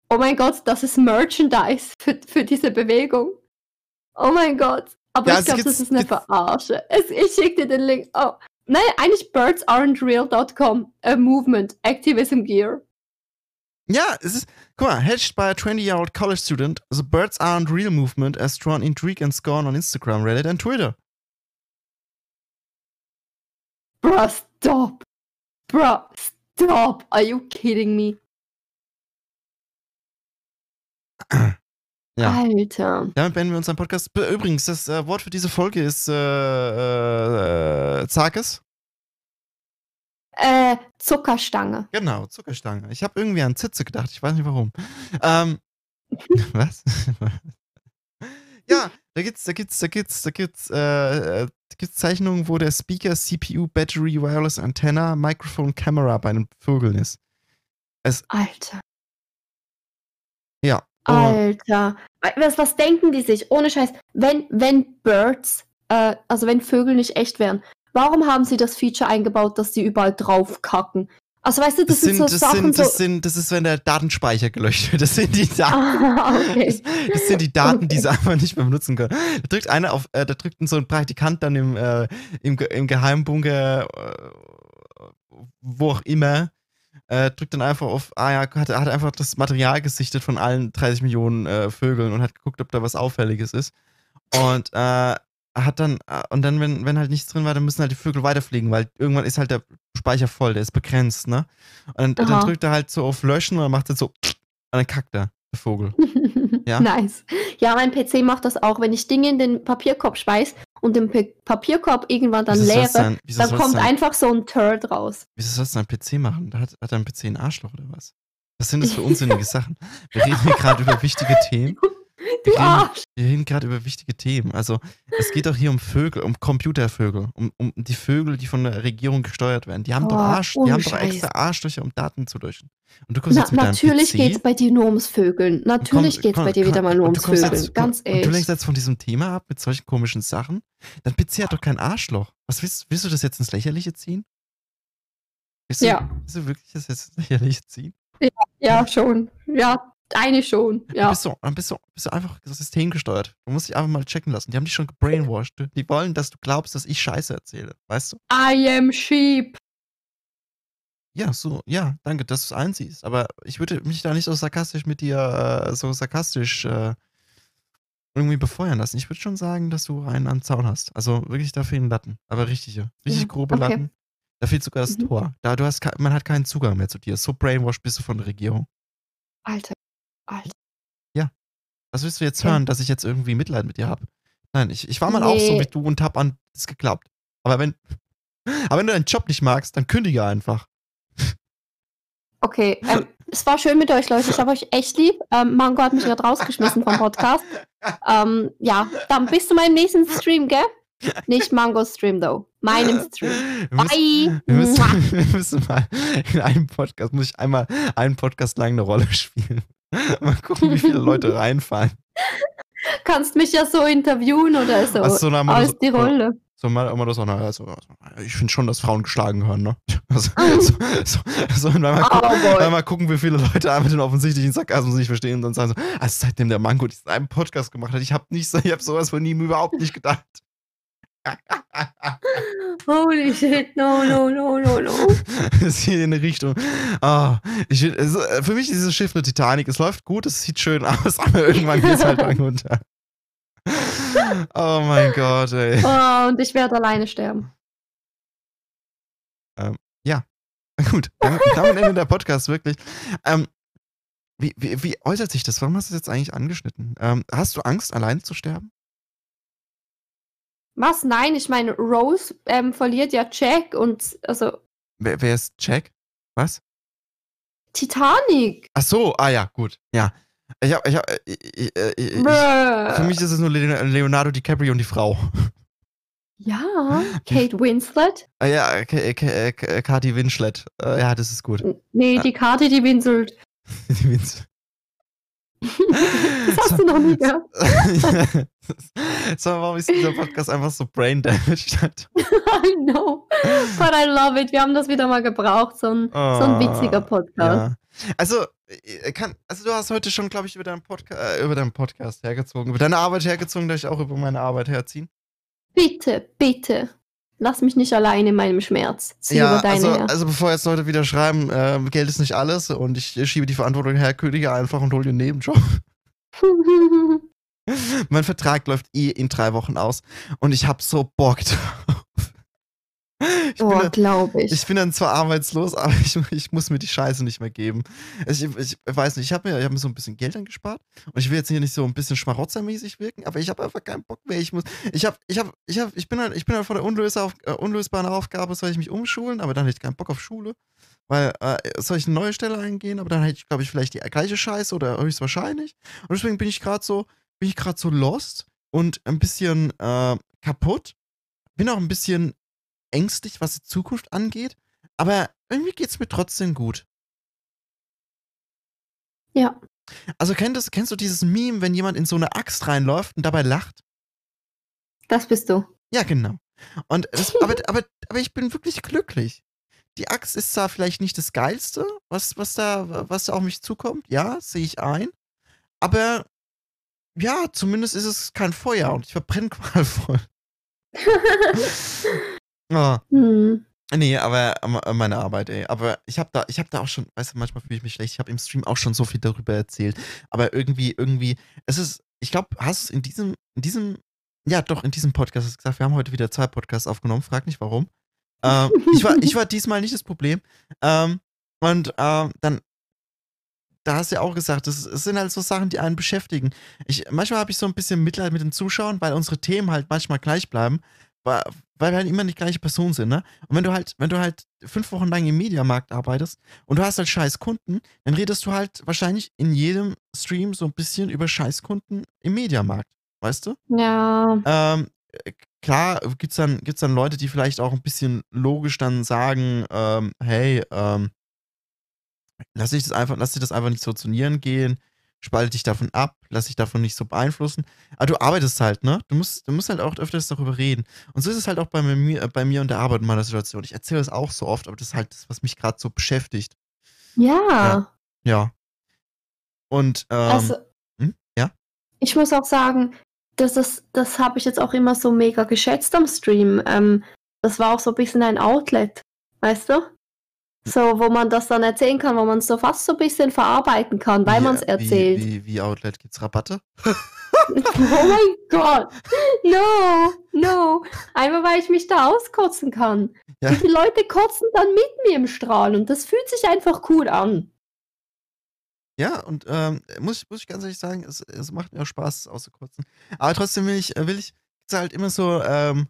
Speaker 1: oh mein Gott, das ist Merchandise für, für diese Bewegung. Oh mein Gott. Aber ja, ich glaube, das ist eine Verarsche. Es, ich schicke dir den Link. Oh. Nein, eigentlich birdsaren'treal.com. A movement. Activism gear.
Speaker 2: Ja, es ist, guck mal, hedged by a 20-year-old college student, the birds aren't real movement has drawn intrigue and scorn on Instagram, Reddit and Twitter.
Speaker 1: Bruh, stop. Bruh, stop. Are you kidding me?
Speaker 2: Ja.
Speaker 1: Alter.
Speaker 2: Damit beenden wir unseren Podcast. Übrigens, das äh, Wort für diese Folge ist äh, äh, Zakes.
Speaker 1: Äh, Zuckerstange.
Speaker 2: Genau, Zuckerstange. Ich habe irgendwie an Zitze gedacht, ich weiß nicht warum. Ähm, was? ja, da gibt's, da gibt's, da gibt's, da gibt's, äh, äh, da gibt's Zeichnungen, wo der Speaker, CPU, Battery, Wireless Antenna, Microphone, Camera bei einem Vögeln ist. Es,
Speaker 1: Alter.
Speaker 2: Ja.
Speaker 1: Alter. Was, was denken die sich? Ohne Scheiß. Wenn, wenn Birds, äh, also wenn Vögel nicht echt wären, Warum haben sie das Feature eingebaut, dass sie überall drauf kacken? Also weißt du, das, das sind, sind, so
Speaker 2: das
Speaker 1: Sachen
Speaker 2: sind,
Speaker 1: das
Speaker 2: so sind, das ist, wenn der Datenspeicher gelöscht wird. Das sind die Daten. Ah, okay. das, das, sind die Daten, okay. die sie einfach nicht mehr benutzen können. Da drückt einer auf, äh, da drückt so ein Praktikant dann im, äh, im, im Geheimbunker, äh, wo auch immer, äh, drückt dann einfach auf, ah ja, hat, hat einfach das Material gesichtet von allen 30 Millionen äh, Vögeln und hat geguckt, ob da was Auffälliges ist. Und äh, hat dann, äh, und dann, wenn, wenn halt nichts drin war, dann müssen halt die Vögel weiterfliegen, weil irgendwann ist halt der Speicher voll, der ist begrenzt, ne? Und dann, dann drückt er halt so auf Löschen und dann macht er so, und dann kackt er, der Vogel.
Speaker 1: ja? Nice. Ja, mein PC macht das auch, wenn ich Dinge in den Papierkorb schmeiß und den P Papierkorb irgendwann dann leere, dann, dann kommt sein, einfach so ein Turd raus.
Speaker 2: Wieso sollst du dein PC machen? Hat, hat dein PC ein Arschloch oder was? Was sind das für unsinnige Sachen? Wir reden hier gerade über wichtige Themen.
Speaker 1: Du wir Arsch!
Speaker 2: wir reden gerade über wichtige Themen. Also, es geht doch hier um Vögel, um Computervögel, um, um die Vögel, die von der Regierung gesteuert werden. Die haben oh, doch Arsch, die haben doch extra Arschlöcher, um Daten zu löschen. Und du kommst Na, jetzt mit
Speaker 1: Natürlich geht es bei dir nur ums Vögeln. Natürlich geht es bei dir wieder mal nur ums Vögeln. Jetzt,
Speaker 2: Ganz
Speaker 1: ehrlich.
Speaker 2: Du lenkst jetzt von diesem Thema ab mit solchen komischen Sachen. Dein PC hat doch kein Arschloch. Was willst, willst du das jetzt ins Lächerliche ziehen? Willst du,
Speaker 1: ja.
Speaker 2: Willst du wirklich das jetzt ins Lächerliche ziehen?
Speaker 1: Ja, ja, schon. Ja, eine schon, ja.
Speaker 2: Dann bist du, dann bist du, bist du einfach systemgesteuert. Du musst dich einfach mal checken lassen. Die haben dich schon gebrainwashed. Die wollen, dass du glaubst, dass ich Scheiße erzähle. Weißt du?
Speaker 1: I am sheep.
Speaker 2: ja, so, ja, danke, dass du es einsiehst. Aber ich würde mich da nicht so sarkastisch mit dir, äh, so sarkastisch äh, irgendwie befeuern lassen. Ich würde schon sagen, dass du einen am Zaun hast. Also wirklich da fehlen Latten. Aber richtige, richtig
Speaker 1: Ja,
Speaker 2: grobe
Speaker 1: okay.
Speaker 2: Latten. Da fehlt sogar das
Speaker 1: Mhm.
Speaker 2: Tor. Da du hast, man hat keinen Zugang mehr zu dir. So brainwashed bist du von der Regierung.
Speaker 1: Alter. Alter.
Speaker 2: Was willst du jetzt hören, dass ich jetzt irgendwie Mitleid mit dir habe? Nein, ich, ich war mal auch so
Speaker 1: Nee.
Speaker 2: wie du und hab an das geklappt. Aber wenn, aber wenn du deinen Job nicht magst, dann kündige einfach.
Speaker 1: Okay, ähm, es war schön mit euch, Leute. Ich habe euch echt lieb. Ähm, Mango hat mich gerade rausgeschmissen vom Podcast. Ähm, ja, dann bis zu meinem nächsten Stream, gell? Nicht Mangos Stream, though. Meinem Stream.
Speaker 2: Wir müssen,
Speaker 1: Bye!
Speaker 2: wir, müssen, wir müssen mal in einem Podcast, muss ich einmal einen Podcast lang eine Rolle spielen. Mal gucken, wie viele Leute reinfallen.
Speaker 1: Kannst mich ja so interviewen oder so.
Speaker 2: Ach so, na, mal
Speaker 1: als
Speaker 2: so-
Speaker 1: die Rolle.
Speaker 2: So mal immer das auch, na, also, also, ich finde schon, dass Frauen geschlagen gehören, ne? Also, so, so, so, und dann mal,
Speaker 1: Oh
Speaker 2: gucken, dann mal gucken, wie viele Leute einfach den offensichtlichen Sarkasmus nicht verstehen und dann sagen so, also seitdem der Mango diesen einen Podcast gemacht hat, ich habe nicht ich habe sowas von ihm überhaupt nicht gedacht.
Speaker 1: Holy shit, no, no, no, no, no.
Speaker 2: Es geht in eine Richtung. Ah, ich, es, äh, für mich ist dieses Schiff eine Titanic. Es läuft gut, es sieht schön aus, aber irgendwann geht es halt dann runter. Oh mein Gott, ey.
Speaker 1: Oh, und ich werde alleine sterben.
Speaker 2: Gut, damit, damit endet der Podcast wirklich. Ähm, wie, wie, wie äußert sich das? Warum hast du das jetzt eigentlich angeschnitten? Ähm, hast du Angst, allein zu sterben?
Speaker 1: Was? Nein, ich meine, Rose ähm, verliert ja Jack und also
Speaker 2: Wer, wer ist Jack? Was?
Speaker 1: Titanic.
Speaker 2: Ach so, ah ja, gut. Ja. Ich hab, ich hab, äh, ich, äh, ich, ich, für mich ist es nur Le- Leonardo DiCaprio und die Frau.
Speaker 1: ja, Kate Winslet.
Speaker 2: Ah ja, K- K- K- Kati Winschlet. Äh, ja, das ist gut.
Speaker 1: Nee, die Karte, die winselt.
Speaker 2: Die Winz-
Speaker 1: Das hast du noch nie gehört.
Speaker 2: so, warum ist dieser Podcast einfach so brain damaged?
Speaker 1: I know. But I love it. Wir haben das wieder mal gebraucht. So ein, so ein witziger Podcast.
Speaker 2: Ja. Also, äh, kann, also du hast heute schon, glaube ich, über deinen, Podca äh, über deinen Podcast hergezogen, über deine Arbeit hergezogen, darf ich auch über meine Arbeit herziehen?
Speaker 1: Bitte, bitte. Lass mich nicht allein in meinem Schmerz. Zieh
Speaker 2: ja,
Speaker 1: über deine
Speaker 2: also,
Speaker 1: her.
Speaker 2: also bevor jetzt Leute wieder schreiben, äh, Geld ist nicht alles und ich schiebe die Verantwortung her, kündige einfach und hol dir einen Nebenjob. mein Vertrag läuft eh in drei Wochen aus und ich habe so Bock drauf. Ich bin,
Speaker 1: oh,
Speaker 2: dann,
Speaker 1: glaube ich.
Speaker 2: ich bin dann zwar arbeitslos, aber ich, ich muss mir die Scheiße nicht mehr geben. Also ich, ich weiß nicht, ich habe mir, ich hab mir so ein bisschen Geld angespart und ich will jetzt hier nicht so ein bisschen schmarotzermäßig wirken, aber ich habe einfach keinen Bock mehr. Ich muss, ich habe, ich habe, ich habe, ich bin halt, ich bin halt vor der unlöser äh, unlösbaren Aufgabe, soll ich mich umschulen, aber dann hätte ich keinen Bock auf Schule. Weil, äh, soll ich eine neue Stelle eingehen, aber dann hätte ich, glaube ich, vielleicht die gleiche Scheiße oder höchstwahrscheinlich. Und deswegen bin ich gerade so, bin ich gerade so lost und ein bisschen äh, kaputt. Bin auch ein bisschen ängstlich, was die Zukunft angeht, aber irgendwie geht's mir trotzdem gut.
Speaker 1: Ja.
Speaker 2: Also kennst, kennst du dieses Meme, wenn jemand in so eine Axt reinläuft und dabei lacht?
Speaker 1: Das bist du.
Speaker 2: Ja, genau. Und das, aber, aber, aber ich bin wirklich glücklich. Die Axt ist zwar vielleicht nicht das Geilste, was, was, da, was da auf mich zukommt. Ja, sehe ich ein. Aber ja, zumindest ist es kein Feuer und ich verbrenne qualvoll. oh.
Speaker 1: Hm.
Speaker 2: Nee, aber äh, meine Arbeit, ey. Aber ich habe da, ich habe da auch schon, weißt du, manchmal fühle ich mich schlecht. Ich habe im Stream auch schon so viel darüber erzählt. Aber irgendwie, irgendwie, es ist, ich glaube, hast du es in diesem, in diesem, ja doch, in diesem Podcast hast gesagt, wir haben heute wieder zwei Podcasts aufgenommen. Frag nicht warum. Ähm, ich, war, ich war diesmal nicht das Problem. Ähm, und ähm, dann, da hast du ja auch gesagt, es sind halt so Sachen, die einen beschäftigen. Ich, manchmal habe ich so ein bisschen Mitleid mit den Zuschauern, weil unsere Themen halt manchmal gleich bleiben, weil, wir halt immer nicht gleiche Person sind, ne? Und wenn du halt, wenn du halt fünf Wochen lang im Mediamarkt arbeitest und du hast halt scheiß Kunden, dann redest du halt wahrscheinlich in jedem Stream so ein bisschen über scheiß Kunden im Mediamarkt, weißt du?
Speaker 1: Ja.
Speaker 2: Ähm, klar gibt's dann, gibt's dann Leute, die vielleicht auch ein bisschen logisch dann sagen, ähm, hey, ähm, lass dich das einfach, lass dich das einfach nicht so zu Nieren gehen, spalte dich davon ab, lass dich davon nicht so beeinflussen. Aber du arbeitest halt, ne? Du musst, du musst halt auch öfters darüber reden. Und so ist es halt auch bei mir, bei mir und der Arbeit in meiner Situation. Ich erzähle das auch so oft, aber das ist halt das, was mich gerade so beschäftigt.
Speaker 1: Ja.
Speaker 2: Ja. Ja. Und, ähm,
Speaker 1: also,
Speaker 2: hm? ja?
Speaker 1: ich muss auch sagen, das, ist, das habe ich jetzt auch immer so mega geschätzt am Stream. Ähm, das war auch so ein bisschen ein Outlet, weißt du? So, wo man das dann erzählen kann, wo man es so fast so ein bisschen verarbeiten kann, weil man es
Speaker 2: äh,
Speaker 1: erzählt.
Speaker 2: Wie, wie, wie Outlet gibt's Rabatte?
Speaker 1: Oh mein Gott. No, no. Einmal, weil ich mich da auskotzen kann.
Speaker 2: Ja.
Speaker 1: Die Leute kotzen dann mit mir im Strahl und das fühlt sich einfach cool an.
Speaker 2: Ja, und ähm, muss, ich- muss ich ganz ehrlich sagen, es, es macht mir auch Spaß, es auszukotzen. Aber trotzdem will ich, will ich, gibt's halt immer so, ähm,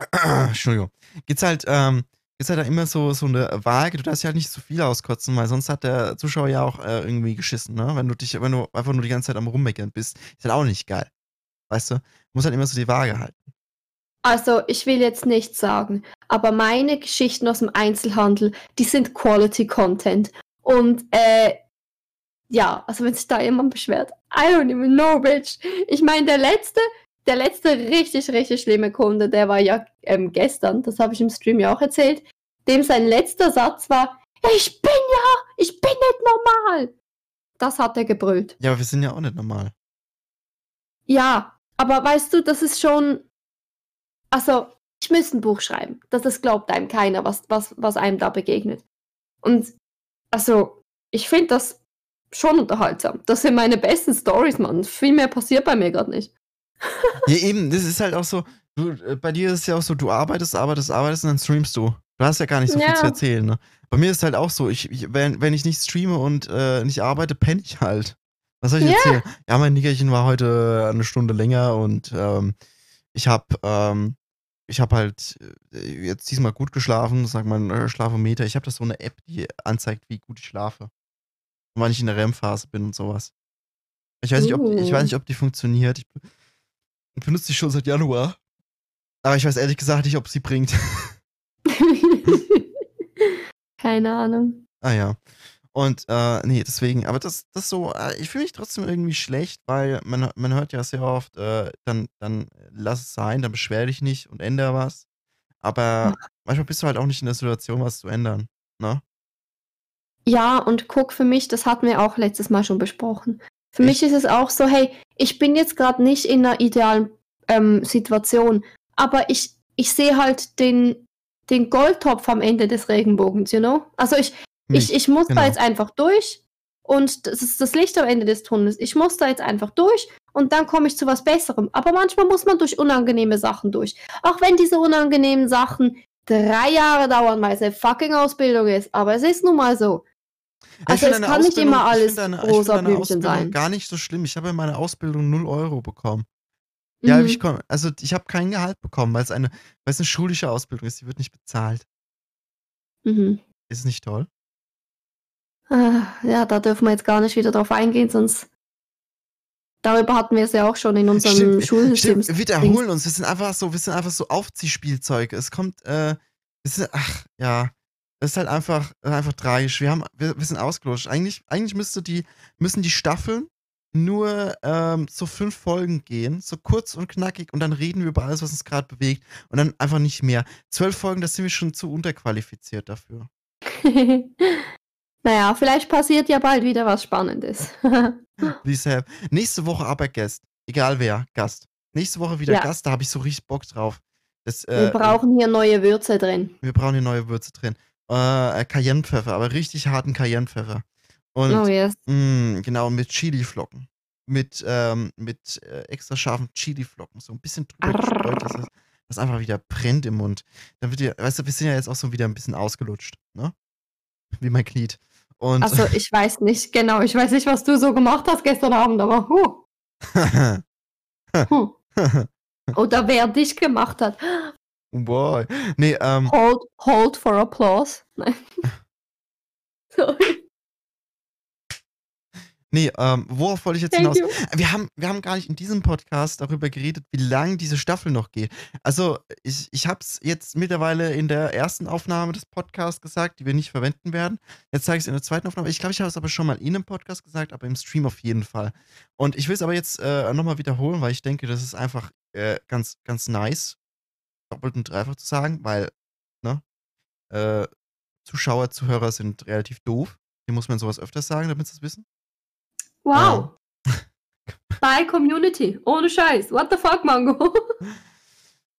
Speaker 2: Entschuldigung, gibt's halt, ähm, gibt's halt da immer so, so eine Waage, du darfst ja halt nicht zu viel auskotzen, weil sonst hat der Zuschauer ja auch äh, irgendwie geschissen, ne? Wenn du dich, wenn du einfach nur die ganze Zeit am Rummeckern bist, ist halt auch nicht geil. Weißt du? Du musst halt immer so die Waage halten.
Speaker 1: Also, ich will jetzt nichts sagen, aber meine Geschichten aus dem Einzelhandel, die sind Quality Content. Und äh, ja, also wenn sich da jemand beschwert, I don't even know, bitch. Ich meine, der letzte, der letzte richtig, richtig schlimme Kunde, der war ja ähm, gestern, das habe ich im Stream ja auch erzählt, dem sein letzter Satz war, ich bin ja, ich bin nicht normal. Das hat er gebrüllt.
Speaker 2: Ja, aber wir sind ja auch nicht normal.
Speaker 1: Ja, aber weißt du, das ist schon. Also, ich müsste ein Buch schreiben. Das, das glaubt einem keiner, was, was, was einem da begegnet. Und also, ich finde das schon unterhaltsam. Das sind meine besten Stories, Mann. Viel mehr passiert bei mir gerade nicht.
Speaker 2: Ja, eben, das ist halt auch so, du, äh, bei dir ist es ja auch so, du arbeitest, arbeitest, arbeitest und dann streamst du. Du hast ja gar nicht so viel
Speaker 1: Ja.
Speaker 2: zu erzählen, ne? Bei mir ist es halt auch so, ich, ich, wenn, wenn ich nicht streame und äh, nicht arbeite, penne ich halt. Was soll ich
Speaker 1: Ja.
Speaker 2: erzählen? Ja, mein Nickerchen war heute eine Stunde länger und ähm, ich habe ähm, ich habe halt äh, jetzt diesmal gut geschlafen, sag mal ein Schlafometer. Ich habe das so eine App, die anzeigt, wie gut ich schlafe. Und wann ich in der REM-Phase bin und sowas. Ich weiß, nicht, ob, ich weiß
Speaker 1: Uh.
Speaker 2: nicht, ob die funktioniert. Ich, be- ich benutze die schon seit Januar. Aber ich weiß ehrlich gesagt nicht, ob sie bringt.
Speaker 1: Keine Ahnung.
Speaker 2: ah ja. Und äh, nee, deswegen, aber das, das so, äh, ich fühle mich trotzdem irgendwie schlecht, weil man, man hört ja sehr oft, äh, dann, dann lass es sein, dann beschwer dich nicht und ändere was. Aber manchmal bist du halt auch nicht in der Situation, was zu ändern. Ne?
Speaker 1: Ja, und guck, für mich, das hatten wir auch letztes Mal schon besprochen. Für
Speaker 2: Ich-
Speaker 1: mich ist es auch so, hey, ich bin jetzt gerade nicht in einer idealen ähm, Situation, aber ich, ich sehe halt den, den Goldtopf am Ende des Regenbogens, you know? Also ich, ich,
Speaker 2: Nicht.
Speaker 1: ich muss
Speaker 2: genau.
Speaker 1: da jetzt einfach durch und das ist das Licht am Ende des Tunnels. Ich muss da jetzt einfach durch und dann komme ich zu was Besserem. Aber manchmal muss man durch unangenehme Sachen durch. Auch wenn diese unangenehmen Sachen drei Jahre dauern, weil es eine fucking Ausbildung ist. Aber es ist nun mal so. Also es kann nicht immer alles
Speaker 2: deine-
Speaker 1: rosa Blümchen sein.
Speaker 2: gar nicht so schlimm. Ich habe in meiner Ausbildung 0 Euro bekommen. Ja,
Speaker 1: Mhm.
Speaker 2: ich komm, also ich habe kein Gehalt bekommen, weil es eine, weil es eine schulische Ausbildung ist, die wird nicht bezahlt.
Speaker 1: Mhm.
Speaker 2: Ist nicht toll?
Speaker 1: Ah, ja, da dürfen wir jetzt gar nicht wieder drauf eingehen, sonst darüber hatten wir es ja auch schon in unserem
Speaker 2: Stimmt,
Speaker 1: Schulsystem.
Speaker 2: Stimmt, wir wiederholen uns. Wir sind einfach so, wir sind einfach so Aufziehspielzeug. Es kommt, äh, wir sind, ach, ja. Es ist halt einfach, einfach tragisch. Wir haben, wir, wir sind ausgelutscht. Eigentlich, eigentlich müsste die, müssen die Staffeln nur ähm, so fünf Folgen gehen, so kurz und knackig, und dann reden wir über alles, was uns gerade bewegt. Und dann einfach nicht mehr. Zwölf Folgen, das sind wir schon zu unterqualifiziert dafür.
Speaker 1: naja, vielleicht passiert ja bald wieder was Spannendes.
Speaker 2: Have. Nächste Woche aber Gast. Egal wer, Gast. Nächste Woche wieder
Speaker 1: Ja.
Speaker 2: Gast, da habe ich so richtig Bock drauf. Das,
Speaker 1: wir
Speaker 2: äh,
Speaker 1: brauchen hier neue Würze drin.
Speaker 2: Wir brauchen hier neue Würze drin. Äh, Cayennepfeffer, aber richtig harten Cayennepfeffer. Und
Speaker 1: oh yes.
Speaker 2: mh, genau, mit Chiliflocken. Mit, ähm, mit äh, extra scharfen Chiliflocken. So ein bisschen drüber gestreut, dass das, das einfach wieder brennt im Mund. Dann wird dir, weißt du, wir sind ja jetzt auch so wieder ein bisschen ausgelutscht, ne? Wie mein Glied. Und
Speaker 1: Also ich weiß nicht, genau, ich weiß nicht, was du so gemacht hast gestern Abend, aber huh, hm. oder wer dich gemacht hat.
Speaker 2: Boy. Nee, ähm,
Speaker 1: Hold, hold for applause. Nein. Sorry.
Speaker 2: nee, ähm, worauf wollte ich jetzt
Speaker 1: Thank
Speaker 2: hinaus?
Speaker 1: you.
Speaker 2: Wir haben, wir haben gar nicht in diesem Podcast darüber geredet, wie lang diese Staffel noch geht. Also, ich, ich habe es jetzt mittlerweile in der ersten Aufnahme des Podcasts gesagt, die wir nicht verwenden werden. Jetzt zeige ich es in der zweiten Aufnahme. Ich glaube, ich habe es aber schon mal in einem Podcast gesagt, aber im Stream auf jeden Fall. Und ich will es aber jetzt äh, nochmal wiederholen, weil ich denke, das ist einfach äh, ganz, ganz nice, doppelt und dreifach zu sagen, weil, ne, äh, Zuschauer, Zuhörer sind relativ doof. Hier muss man sowas öfters sagen, damit sie es wissen.
Speaker 1: Wow. Bye Community. Ohne Scheiß. What the fuck, Mango?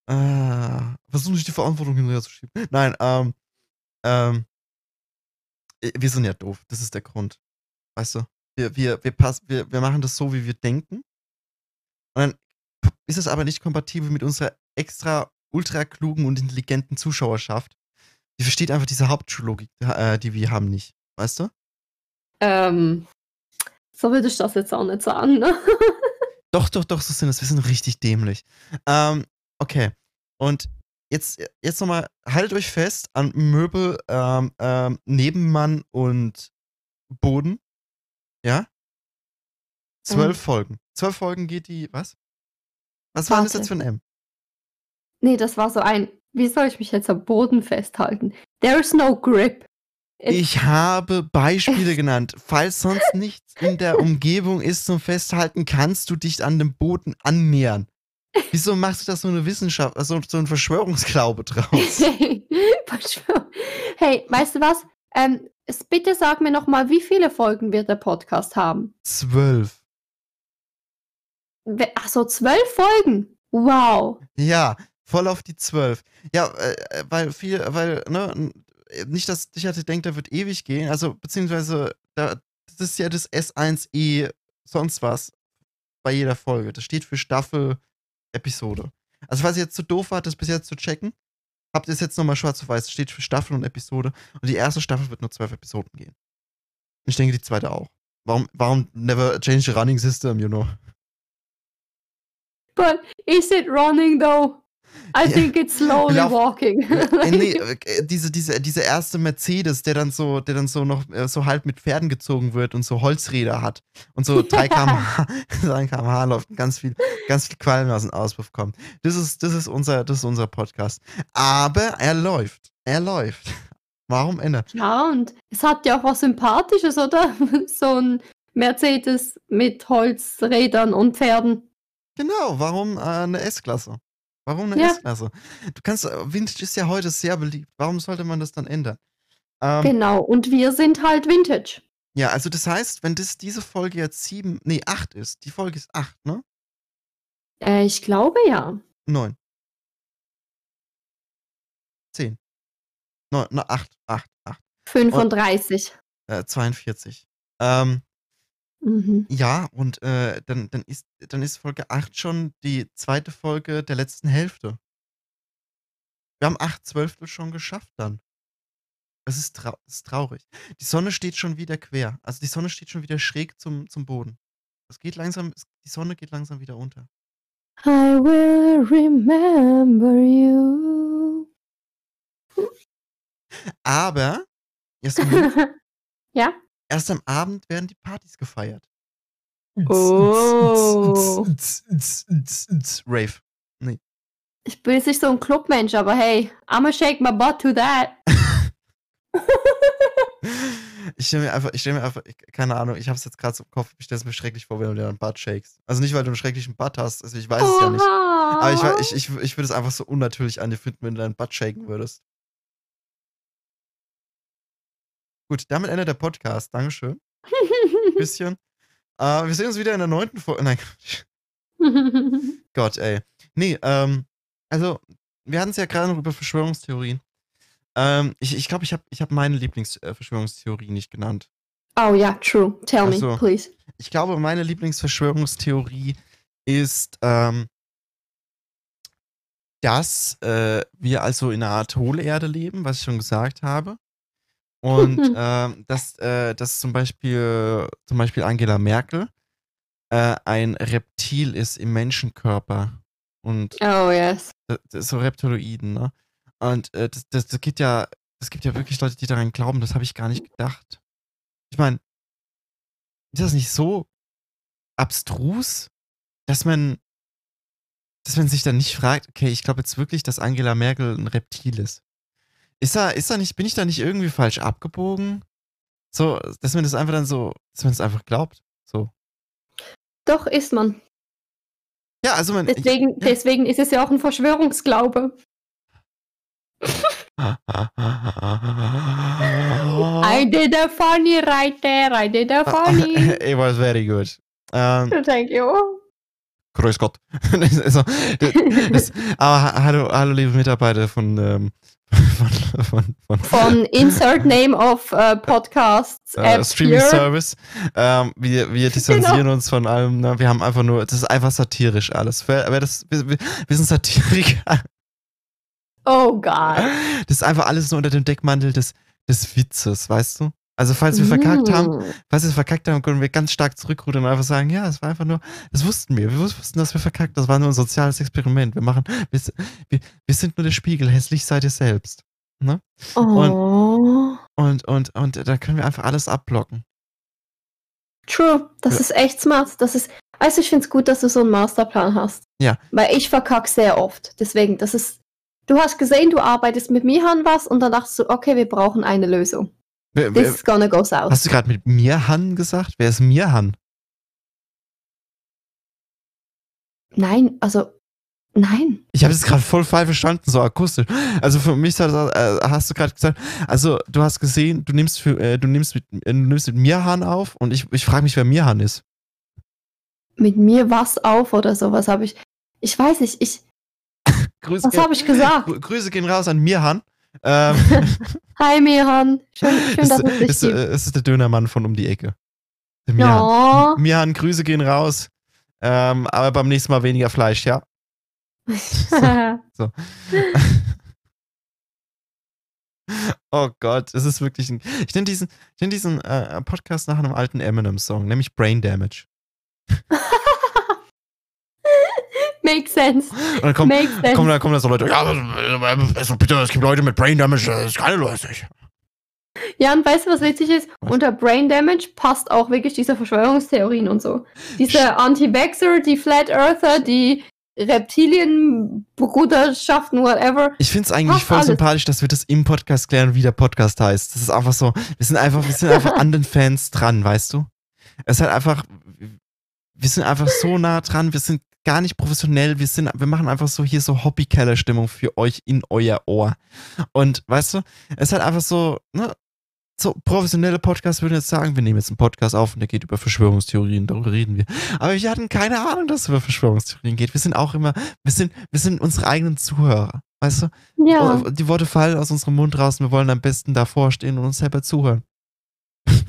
Speaker 2: Äh, versuch nicht die Verantwortung hinterher zu schieben. Nein, ähm, ähm, äh, wir sind ja doof. Das ist der Grund. Weißt du? Wir, wir, wir, pass, wir, wir machen das so, wie wir denken. Und dann ist es aber nicht kompatibel mit unserer extra ultra klugen und intelligenten Zuschauerschaft. Die versteht einfach diese Hauptschullogik, äh, die wir haben, nicht. Weißt du?
Speaker 1: Ähm, so würde ich das jetzt auch nicht sagen, ne?
Speaker 2: Doch, doch, doch, so sind es. Wir sind richtig dämlich. Ähm, okay. Und jetzt, jetzt nochmal, haltet euch fest an Möbel, ähm, ähm, Nebenmann und Boden. Ja? Zwölf
Speaker 1: Mhm.
Speaker 2: Folgen. Zwölf Folgen geht die, was? Was war das jetzt für ein M?
Speaker 1: Nee, das war so ein, wie soll ich mich jetzt am Boden festhalten? There's no grip. It-
Speaker 2: Ich habe Beispiele genannt. Falls sonst nichts in der Umgebung ist zum Festhalten, kannst du dich an dem Boden annähern. Wieso machst du das so eine Wissenschaft, also so ein Verschwörungsglaube draus?
Speaker 1: Hey, weißt du was? Ähm, bitte sag mir noch mal, wie viele Folgen wird der Podcast haben?
Speaker 2: Zwölf.
Speaker 1: We- Ach so, zwölf Folgen. Wow.
Speaker 2: Ja, voll auf die zwölf. Ja, äh, äh, weil viel, weil, ne, n- nicht, dass ich hatte denkt, der wird ewig gehen. Also, beziehungsweise, da, das ist ja das S1E sonst was bei jeder Folge. Das steht für Staffel, Episode. Also, falls ihr jetzt zu doof wart, das bis jetzt zu checken, habt ihr es jetzt nochmal schwarz auf weiß. Das steht für Staffel und Episode. Und die erste Staffel wird nur zwölf Episoden gehen. Ich denke, die zweite auch. Warum, warum never change the running system, you know?
Speaker 1: But is it running though? I think it's slowly
Speaker 2: Lauf-
Speaker 1: walking.
Speaker 2: Nee, äh, diese, diese, diese erste Mercedes, der dann so, der dann so noch äh, so halb mit Pferden gezogen wird und so Holzräder hat und so 3 km/h, 3 km/h läuft und ganz viel, ganz viel Qualm aus dem Auspuff kommt. Das ist, das ist unser, das ist unser Podcast. Aber er läuft. Er läuft. Warum ändert?
Speaker 1: Ja, und es hat ja auch was Sympathisches, oder? So ein Mercedes mit Holzrädern und Pferden.
Speaker 2: Genau, warum äh, eine S-Klasse? Warum eine
Speaker 1: Ja.
Speaker 2: S-Klasse? Du kannst, äh, Vintage ist ja heute sehr beliebt. Warum sollte man das dann ändern? Ähm,
Speaker 1: Genau, und wir sind halt Vintage.
Speaker 2: Ja, also das heißt, wenn das diese Folge jetzt sieben, nee, acht ist, die Folge ist acht, ne?
Speaker 1: Äh, ich glaube ja.
Speaker 2: Neun. Zehn. Neun, na, acht, acht, acht.
Speaker 1: 35.
Speaker 2: Äh, 42. Ähm,
Speaker 1: Mhm.
Speaker 2: ja, und äh, dann, dann, ist, dann ist Folge 8 schon die zweite Folge der letzten Hälfte. Wir haben acht Zwölftel schon geschafft dann. Das ist, trau das ist traurig. Die Sonne steht schon wieder quer. Also die Sonne steht schon wieder schräg zum, zum Boden. Es geht langsam, es, die Sonne geht langsam wieder unter.
Speaker 1: I will remember you.
Speaker 2: Aber, Jasmin,
Speaker 1: ja?
Speaker 2: Erst am Abend werden die Partys gefeiert.
Speaker 1: Oh.
Speaker 2: Rave.
Speaker 1: Ich bin jetzt nicht so ein Clubmensch, aber hey, I'ma shake my butt to that.
Speaker 2: Ich stelle mir einfach, ich stelle mir einfach, ich, keine Ahnung, ich habe es jetzt gerade so im Kopf, ich stelle es mir schrecklich vor, wenn du dir einen Butt shakest. Also nicht, weil du einen schrecklichen Butt hast, also ich weiß es ja nicht. Aber ich, ich, ich, ich würde es einfach so unnatürlich an dir finden, wenn du deinen Butt shaken würdest. Gut, damit endet der Podcast. Dankeschön. Bisschen. Äh, wir sehen uns wieder in der neunten Folge. Nein, Gott, ey. Nee, ähm, also, wir hatten es ja gerade noch über Verschwörungstheorien. Ähm, ich glaube, ich glaube, ich habe ich hab meine Lieblingsverschwörungstheorie nicht genannt.
Speaker 1: oh ja, true. Tell me, please.
Speaker 2: Ich glaube, meine Lieblingsverschwörungstheorie ist, ähm, dass äh, wir also in einer Art Hohlerde leben, was ich schon gesagt habe. Und ähm, dass, äh, dass zum Beispiel, zum Beispiel Angela Merkel äh, ein Reptil ist im Menschenkörper. Und
Speaker 1: Oh yes.
Speaker 2: so Reptiloiden, ne? Und äh, das, das, das gibt ja, es gibt ja wirklich Leute, die daran glauben, das habe ich gar nicht gedacht. Ich meine, ist das nicht so abstrus, dass man, dass man sich dann nicht fragt, okay, ich glaube jetzt wirklich, dass Angela Merkel ein Reptil ist. Ist da, ist da nicht, bin ich da nicht irgendwie falsch abgebogen? So, dass man das einfach dann so, dass man das einfach glaubt. So.
Speaker 1: Doch ist man.
Speaker 2: Ja, also man.
Speaker 1: Deswegen,
Speaker 2: ja.
Speaker 1: deswegen ist es ja auch ein Verschwörungsglaube. I did a funny right there. I did a funny.
Speaker 2: It was very good. Ähm,
Speaker 1: Thank you.
Speaker 2: Grüß Gott. So, das, das, aber ha- hallo, hallo, liebe Mitarbeiter von, ähm, von, von, von,
Speaker 1: Von Insert Name of äh, Podcasts,
Speaker 2: äh, Streaming
Speaker 1: here.
Speaker 2: Service. Ähm, wir, wir distanzieren uns von allem. Ne? Wir haben einfach nur, das ist einfach satirisch alles. Wer, wer das, wir, wir wir sind Satiriker.
Speaker 1: Oh Gott.
Speaker 2: Das ist einfach alles nur unter dem Deckmantel des, des Witzes, weißt du? Also falls wir verkackt haben,
Speaker 1: Mm.
Speaker 2: falls wir verkackt haben, können wir ganz stark zurückrudern und einfach sagen, ja, es war einfach nur, das wussten wir. Wir wussten, dass wir verkackt, das war nur ein soziales Experiment. Wir machen, wir, wir, wir sind nur der Spiegel, hässlich seid ihr selbst.
Speaker 1: Oh.
Speaker 2: Und, und, und da können wir einfach alles abblocken.
Speaker 1: True. Das
Speaker 2: Ja.
Speaker 1: ist echt smart. Das ist, also ich finde es gut, dass du so einen Masterplan hast.
Speaker 2: Ja.
Speaker 1: Weil ich verkack sehr oft. Deswegen, das ist, du hast gesehen, du arbeitest mit mir an was und dann dachtest du, okay, wir brauchen eine Lösung.
Speaker 2: Wer,
Speaker 1: This
Speaker 2: wer,
Speaker 1: is gonna go south.
Speaker 2: hast du gerade mit Mirhan gesagt? Wer ist Mirhan?
Speaker 1: Nein, also, nein.
Speaker 2: Ich habe es gerade voll falsch verstanden, so akustisch. Also für mich das, äh, hast du gerade gesagt, also du hast gesehen, du nimmst für, äh, du nimmst mit, äh, du nimmst mit Mirhan auf und ich, ich frage mich, wer Mirhan ist.
Speaker 1: Mit mir was auf oder sowas habe ich. Ich weiß nicht, ich.
Speaker 2: Grüße,
Speaker 1: Was habe ich gesagt?
Speaker 2: Grü- Grüße gehen raus an Mirhan. Ähm,
Speaker 1: Hi Miran. Schön, schön dass es dich
Speaker 2: ist, äh,
Speaker 1: gibt.
Speaker 2: es ist der Dönermann von um die Ecke. Mirhan, Grüße gehen raus. Ähm, aber beim nächsten Mal weniger Fleisch, ja? Oh Gott, es ist wirklich ein. Ich nenne diesen, ich nenn diesen äh, Podcast nach einem alten Eminem-Song, nämlich Brain Damage.
Speaker 1: Makes sense.
Speaker 2: Und dann kommen,
Speaker 1: Makes sense.
Speaker 2: kommen, da, kommen da so Leute, ja, äh, also bitte, es gibt Leute mit Brain Damage, das ist keine lustig.
Speaker 1: Ja, und weißt du, was witzig ist?
Speaker 2: Was?
Speaker 1: Unter Brain Damage passt auch wirklich diese Verschwörungstheorien und so. Diese Anti-Vaxxer, die Flat Earther, die Reptilienbruderschaften, whatever.
Speaker 2: Ich finde es eigentlich voll
Speaker 1: alles.
Speaker 2: sympathisch, dass wir das im Podcast klären, wie der Podcast heißt. Das ist einfach so, wir sind einfach, wir sind einfach an den Fans dran, weißt du? Es ist halt einfach, wir sind einfach so nah dran, wir sind gar nicht professionell, wir sind, wir machen einfach so hier so Hobbykeller-Stimmung für euch in euer Ohr. Und weißt du, es ist halt einfach so, ne, so professionelle Podcasts würden jetzt sagen, wir nehmen jetzt einen Podcast auf und der geht über Verschwörungstheorien, darüber reden wir. Aber wir hatten keine Ahnung, dass es über Verschwörungstheorien geht. Wir sind auch immer, wir sind, wir sind unsere eigenen Zuhörer, weißt du?
Speaker 1: Ja.
Speaker 2: Oh, Die Worte fallen aus unserem Mund raus und wir wollen am besten davor stehen und uns selber zuhören.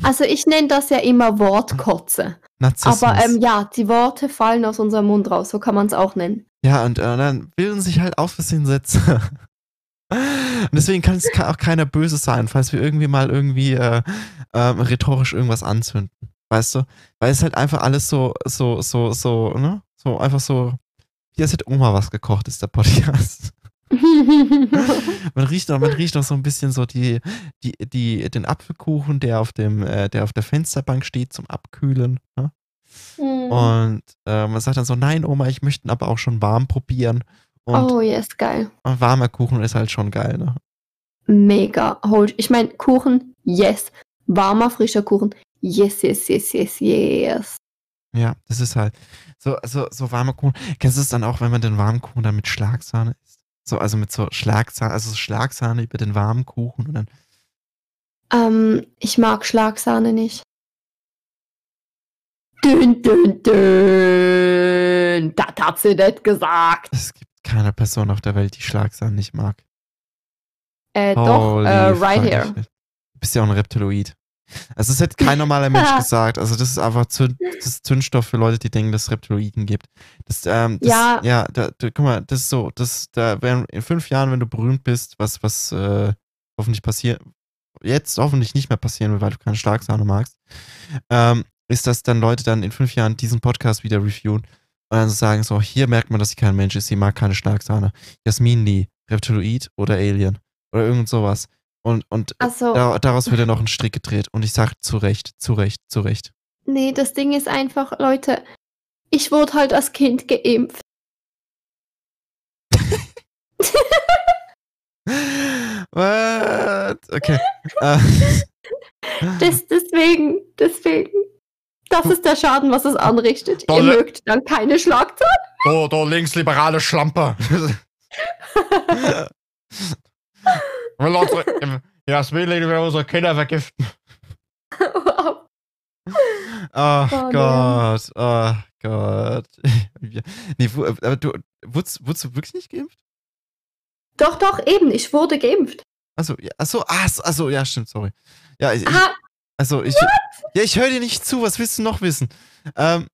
Speaker 1: Also ich nenne das ja immer Wortkotze.
Speaker 2: Narzissmus.
Speaker 1: Aber ähm, ja, die Worte fallen aus unserem Mund raus, so kann man es auch nennen.
Speaker 2: Ja, und äh, dann bilden sich halt aus Versehen Sätze. Und deswegen kann es auch keiner böse sein, falls wir irgendwie mal irgendwie äh, ähm, rhetorisch irgendwas anzünden. Weißt du? Weil es halt einfach alles so, so, so, so, ne? So einfach so, wie als hätte Oma was gekocht, ist der Podcast. Man riecht noch, man riecht noch so ein bisschen so die, die, die, den Apfelkuchen, der auf dem, äh, der auf der Fensterbank steht zum Abkühlen. Ne?
Speaker 1: Mhm.
Speaker 2: Und äh, man sagt dann so, nein, Oma, ich möchte ihn aber auch schon warm probieren. Und
Speaker 1: oh, yes, geil.
Speaker 2: ein warmer Kuchen ist halt schon geil, ne?
Speaker 1: Mega. Ich meine, Kuchen, yes. Warmer, frischer Kuchen, yes, yes, yes, yes, yes.
Speaker 2: Ja, das ist halt so, so, so warmer Kuchen. Kennst du es dann auch, wenn man den warmen Kuchen dann mit Schlagsahne isst? So, also mit so Schlagsahne, also so Schlagsahne über den warmen Kuchen und dann,
Speaker 1: Ähm, ich mag Schlagsahne nicht. Dün, dün, dün. Das hat sie nicht gesagt.
Speaker 2: es gibt keine Person auf der Welt, die Schlagsahne nicht mag.
Speaker 1: Äh, doch,
Speaker 2: Holy
Speaker 1: äh, right here.
Speaker 2: Du bist ja auch ein Reptiloid. Also, das hätte kein normaler Mensch gesagt. Also, das ist einfach Zünd, das ist Zündstoff für Leute, die denken, dass es Reptiloiden gibt. Das, ähm, das,
Speaker 1: Ja.
Speaker 2: Ja, da, da, guck mal, das ist so, das, da werden in fünf Jahren, wenn du berühmt bist, was, was äh, hoffentlich passiert, jetzt hoffentlich nicht mehr passieren wird, weil du keine Schlagsahne magst, ähm, ist, dass dann Leute dann in fünf Jahren diesen Podcast wieder reviewen und dann so sagen so, hier merkt man, dass sie kein Mensch ist, sie mag keine Schlagsahne. Jasmin Lee, Reptiloid oder Alien oder irgend sowas. Und, und da, daraus wird dann noch ein Strick gedreht. Und ich sag zu Recht, zu Recht, zu Recht.
Speaker 1: nee, das Ding ist einfach, Leute, ich wurde halt als Kind geimpft.
Speaker 2: What? Okay. Äh,
Speaker 1: Das, deswegen, deswegen. Das ist der Schaden, was es anrichtet. Ihr
Speaker 2: Tolle-
Speaker 1: mögt dann keine Schlagzeilen.
Speaker 2: du, du linksliberale Schlampe. will unsere, Jasmin will unsere Kinder vergiften.
Speaker 1: Wow.
Speaker 2: Oh,
Speaker 1: Oh, nee.
Speaker 2: Gott. Oh Gott. nee, wo, aber du, wurdest, wurdest du wirklich nicht geimpft?
Speaker 1: Doch, doch, eben, ich wurde geimpft.
Speaker 2: Achso, ja, achso, so- achso, ja, stimmt, sorry. Ja, ich, ich,
Speaker 1: Ah,
Speaker 2: also ich, ja, ich höre dir nicht zu, was willst du noch wissen? Ähm,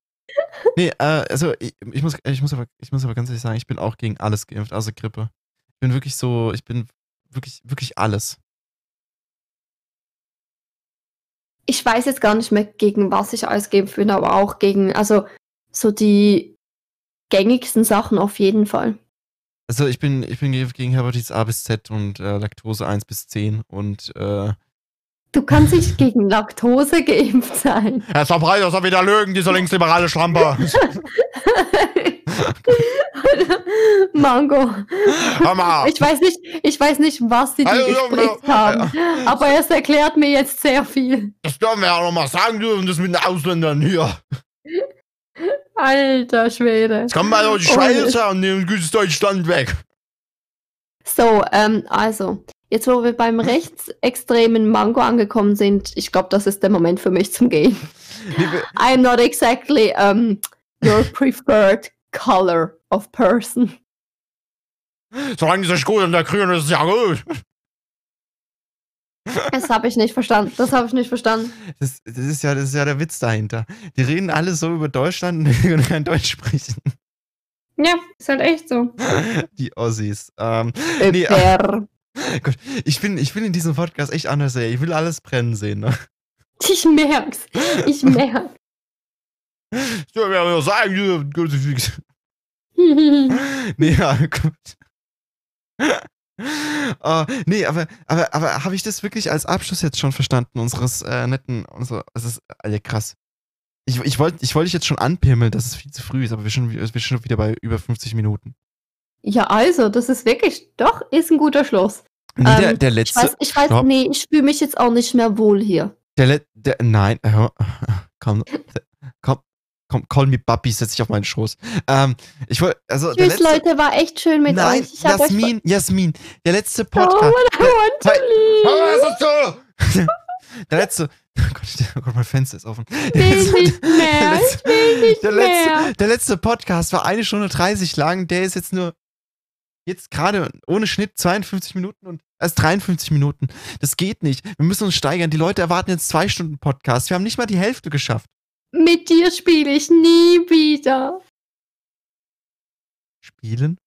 Speaker 2: nee, äh, also ich, ich, muss, ich, muss aber, ich muss aber ganz ehrlich sagen, ich bin auch gegen alles geimpft, außer Grippe. Ich bin wirklich so, ich bin wirklich, wirklich alles.
Speaker 1: ich weiß jetzt gar nicht mehr, gegen was ich alles geimpft bin, aber auch gegen, also so die gängigsten Sachen auf jeden Fall.
Speaker 2: Also ich bin, ich bin gegen Hepatitis A bis Z und äh, Laktose 1 bis 10 und äh,
Speaker 1: Du kannst nicht gegen Laktose geimpft sein.
Speaker 2: Herr Verbreiter soll wieder lügen, dieser linksliberale Schlamper.
Speaker 1: Mango.
Speaker 2: Mal.
Speaker 1: Ich weiß nicht, ich weiß nicht, was sie dir
Speaker 2: Also, ja,
Speaker 1: haben, aber es erklärt mir jetzt sehr viel.
Speaker 2: Das dürfen wir ja noch mal sagen dürfen, das mit den Ausländern hier.
Speaker 1: Alter Schwede.
Speaker 2: Jetzt kommen mal die
Speaker 1: Oh,
Speaker 2: Schweizer und nehmen gutes Deutschland weg.
Speaker 1: So, ähm, also, jetzt wo wir beim rechtsextremen Mango angekommen sind, ich glaube, das ist der Moment für mich zum Gehen. I'm not exactly um, your preferred color of person.
Speaker 2: Solange es euch gut und der Grün ist, ist ja gut.
Speaker 1: Das habe ich nicht verstanden. Das habe ich nicht verstanden.
Speaker 2: Das, das, ist ja, das ist ja der Witz dahinter. Die reden alle so über Deutschland und können kein Deutsch sprechen.
Speaker 1: Ja, ist halt echt so.
Speaker 2: Die Ossis. Ähm, Nee,
Speaker 1: Über.
Speaker 2: Gott, ich bin, ich bin in diesem Podcast echt anders, ey. Ich will alles brennen sehen. Ne?
Speaker 1: Ich merk's. Ich merk's.
Speaker 2: Ich will ja sagen, du Kruzifix. Nee, ja, gut. Uh, nee, aber, aber, aber habe ich das wirklich als Abschluss jetzt schon verstanden, unseres äh, netten, unser, es ist, Alter, krass. Ich, ich wollte ich wollt dich jetzt schon anpimmeln, dass es viel zu früh ist, aber wir sind, wir sind schon wieder bei über 50 Minuten.
Speaker 1: ja, also, das ist wirklich, doch, ist ein guter Schluss.
Speaker 2: Nee, der,
Speaker 1: Ähm,
Speaker 2: der
Speaker 1: Ich
Speaker 2: letzte,
Speaker 1: weiß, ich weiß, nee, ich fühle mich jetzt auch nicht mehr wohl hier.
Speaker 2: der, Le der, nein, äh, komm, komm, komm, call me Papi, setz dich auf meinen Schoß. Ähm, ich wollte, also,
Speaker 1: Tschüss,
Speaker 2: letzte,
Speaker 1: Leute, war echt schön mit
Speaker 2: nein,
Speaker 1: euch. Ich
Speaker 2: Jasmin, Jasmin, der letzte
Speaker 1: Oh,
Speaker 2: Podcast,
Speaker 1: what I want to leave.
Speaker 2: was ist du? Der letzte. Oh Gott, oh Gott, mein Fenster ist offen. Der
Speaker 1: will
Speaker 2: letzte-
Speaker 1: nicht mehr,
Speaker 2: Der letzte,
Speaker 1: ich will nicht
Speaker 2: der,
Speaker 1: mehr.
Speaker 2: letzte, der letzte Podcast war eine Stunde 30 lang. Der ist jetzt nur. Jetzt gerade ohne Schnitt 52 Minuten und erst 53 Minuten. Das geht nicht. Wir müssen uns steigern. Die Leute erwarten jetzt zwei Stunden Podcast. Wir haben nicht mal die Hälfte geschafft.
Speaker 1: Mit dir spiele ich nie wieder.
Speaker 2: Spielen?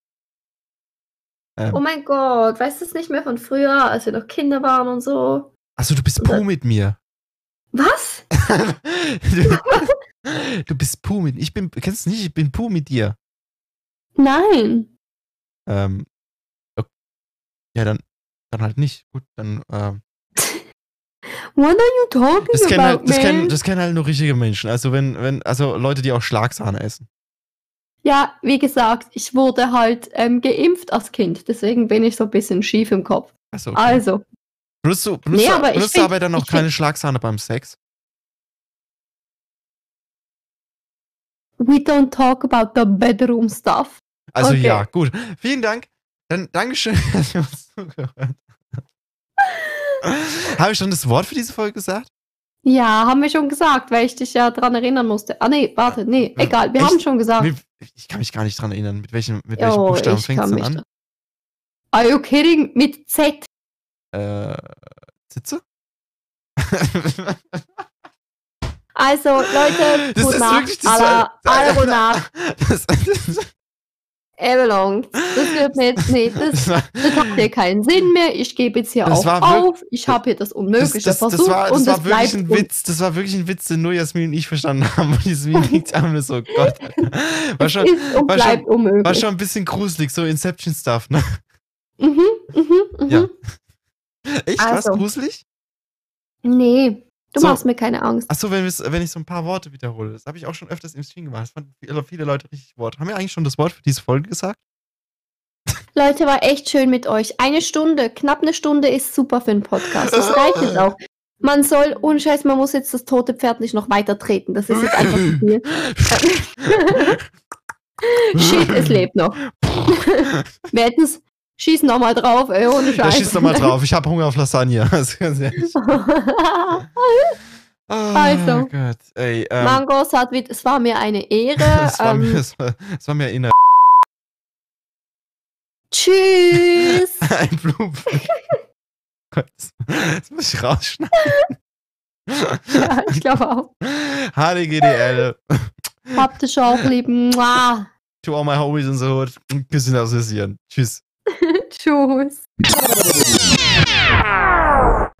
Speaker 2: Ähm,
Speaker 1: Oh mein Gott, weißt du es nicht mehr von früher, als wir noch Kinder waren und so?
Speaker 2: Achso, du bist Puh mit mir.
Speaker 1: Was?
Speaker 2: du, du bist Puh mit. Ich bin. Kennst du nicht? Ich bin Puh mit dir.
Speaker 1: Nein.
Speaker 2: Ähm, ok- ja, dann, dann halt nicht. Gut, dann, ähm,
Speaker 1: What are you talking
Speaker 2: das kennen,
Speaker 1: about,
Speaker 2: halt, das,
Speaker 1: man?
Speaker 2: kennen, das kennen halt nur richtige Menschen. Also wenn, wenn, also Leute, die auch Schlagsahne essen.
Speaker 1: ja, wie gesagt, ich wurde halt ähm, geimpft als Kind, deswegen bin ich so ein bisschen schief im Kopf.
Speaker 2: Achso, okay.
Speaker 1: Also,
Speaker 2: benutzt du, benutzt
Speaker 1: Nee,
Speaker 2: du,
Speaker 1: aber ich
Speaker 2: benutzt du
Speaker 1: find-
Speaker 2: aber dann auch
Speaker 1: ich find-
Speaker 2: keine Schlagsahne beim Sex?
Speaker 1: we don't talk about the bedroom stuff.
Speaker 2: Also
Speaker 1: Okay.
Speaker 2: ja, gut. Vielen Dank. Dann Dankeschön, dass ihr uns zugehört habt. Habe ich schon das Wort für diese Folge gesagt?
Speaker 1: Ja, haben wir schon gesagt, weil ich dich ja dran erinnern musste. Ah, nee, warte, nee, egal, wir
Speaker 2: echt?
Speaker 1: haben schon gesagt.
Speaker 2: Ich kann mich gar nicht dran erinnern. Mit welchem, mit welchem
Speaker 1: Oh,
Speaker 2: Buchstaben fängt es denn an?
Speaker 1: Are you kidding? Mit Z.
Speaker 2: Äh, Sitze?
Speaker 1: Also, Leute,
Speaker 2: Das
Speaker 1: gute Nacht.
Speaker 2: wirklich das
Speaker 1: Alla, Nacht.
Speaker 2: Das, das.
Speaker 1: Das wird mir jetzt, nee, das,
Speaker 2: das,
Speaker 1: das hat hier keinen Sinn mehr. Ich gebe jetzt hier
Speaker 2: Das
Speaker 1: auch auf. Ich habe hier das
Speaker 2: das,
Speaker 1: Unmögliche
Speaker 2: das,
Speaker 1: versucht
Speaker 2: das war, das
Speaker 1: und
Speaker 2: war
Speaker 1: es
Speaker 2: wirklich ein Witz. Das war wirklich ein Witz, den nur Jasmin und ich verstanden haben. Und Jasmin liegt nur so, Gott. War schon, war
Speaker 1: bleibt unmöglich.
Speaker 2: war schon ein bisschen gruselig, so Inception-Stuff, ne?
Speaker 1: Mhm, mhm, mhm.
Speaker 2: Ja. Echt?
Speaker 1: Also.
Speaker 2: gruselig?
Speaker 1: Nee, du
Speaker 2: So.
Speaker 1: machst mir keine Angst.
Speaker 2: Achso, wenn, wenn ich so ein paar Worte wiederhole. Das habe ich auch schon öfters im Stream gemacht. Das fanden viele, viele Leute richtig Wort. Haben wir eigentlich schon das Wort für diese Folge gesagt?
Speaker 1: Leute, war echt schön mit euch. Eine Stunde, knapp eine Stunde ist super für einen Podcast. Das reicht jetzt auch. Man soll, ohne Scheiß, man muss jetzt das tote Pferd nicht noch weiter treten. Das ist jetzt einfach zu viel. Shit, es lebt noch. Wir hätten es. Schieß nochmal drauf, ey, ohne Scheiß.
Speaker 2: Ja, schieß nochmal drauf. Ich habe Hunger auf Lasagne. Also. Oh,
Speaker 1: also,
Speaker 2: Gott. Ey, ähm,
Speaker 1: Mangos hat, es war mir eine Ehre.
Speaker 2: es, war
Speaker 1: ähm,
Speaker 2: mir, es, war, es war mir eine.
Speaker 1: Tschüss.
Speaker 2: Ein Blumenpflück. das muss ich rausschneiden.
Speaker 1: ja, ich glaube auch.
Speaker 2: HDGDL.
Speaker 1: Habt ihr auch lieben.
Speaker 2: To all my homies in the hood. Küsschen aus Tschüss.
Speaker 1: Tschüss.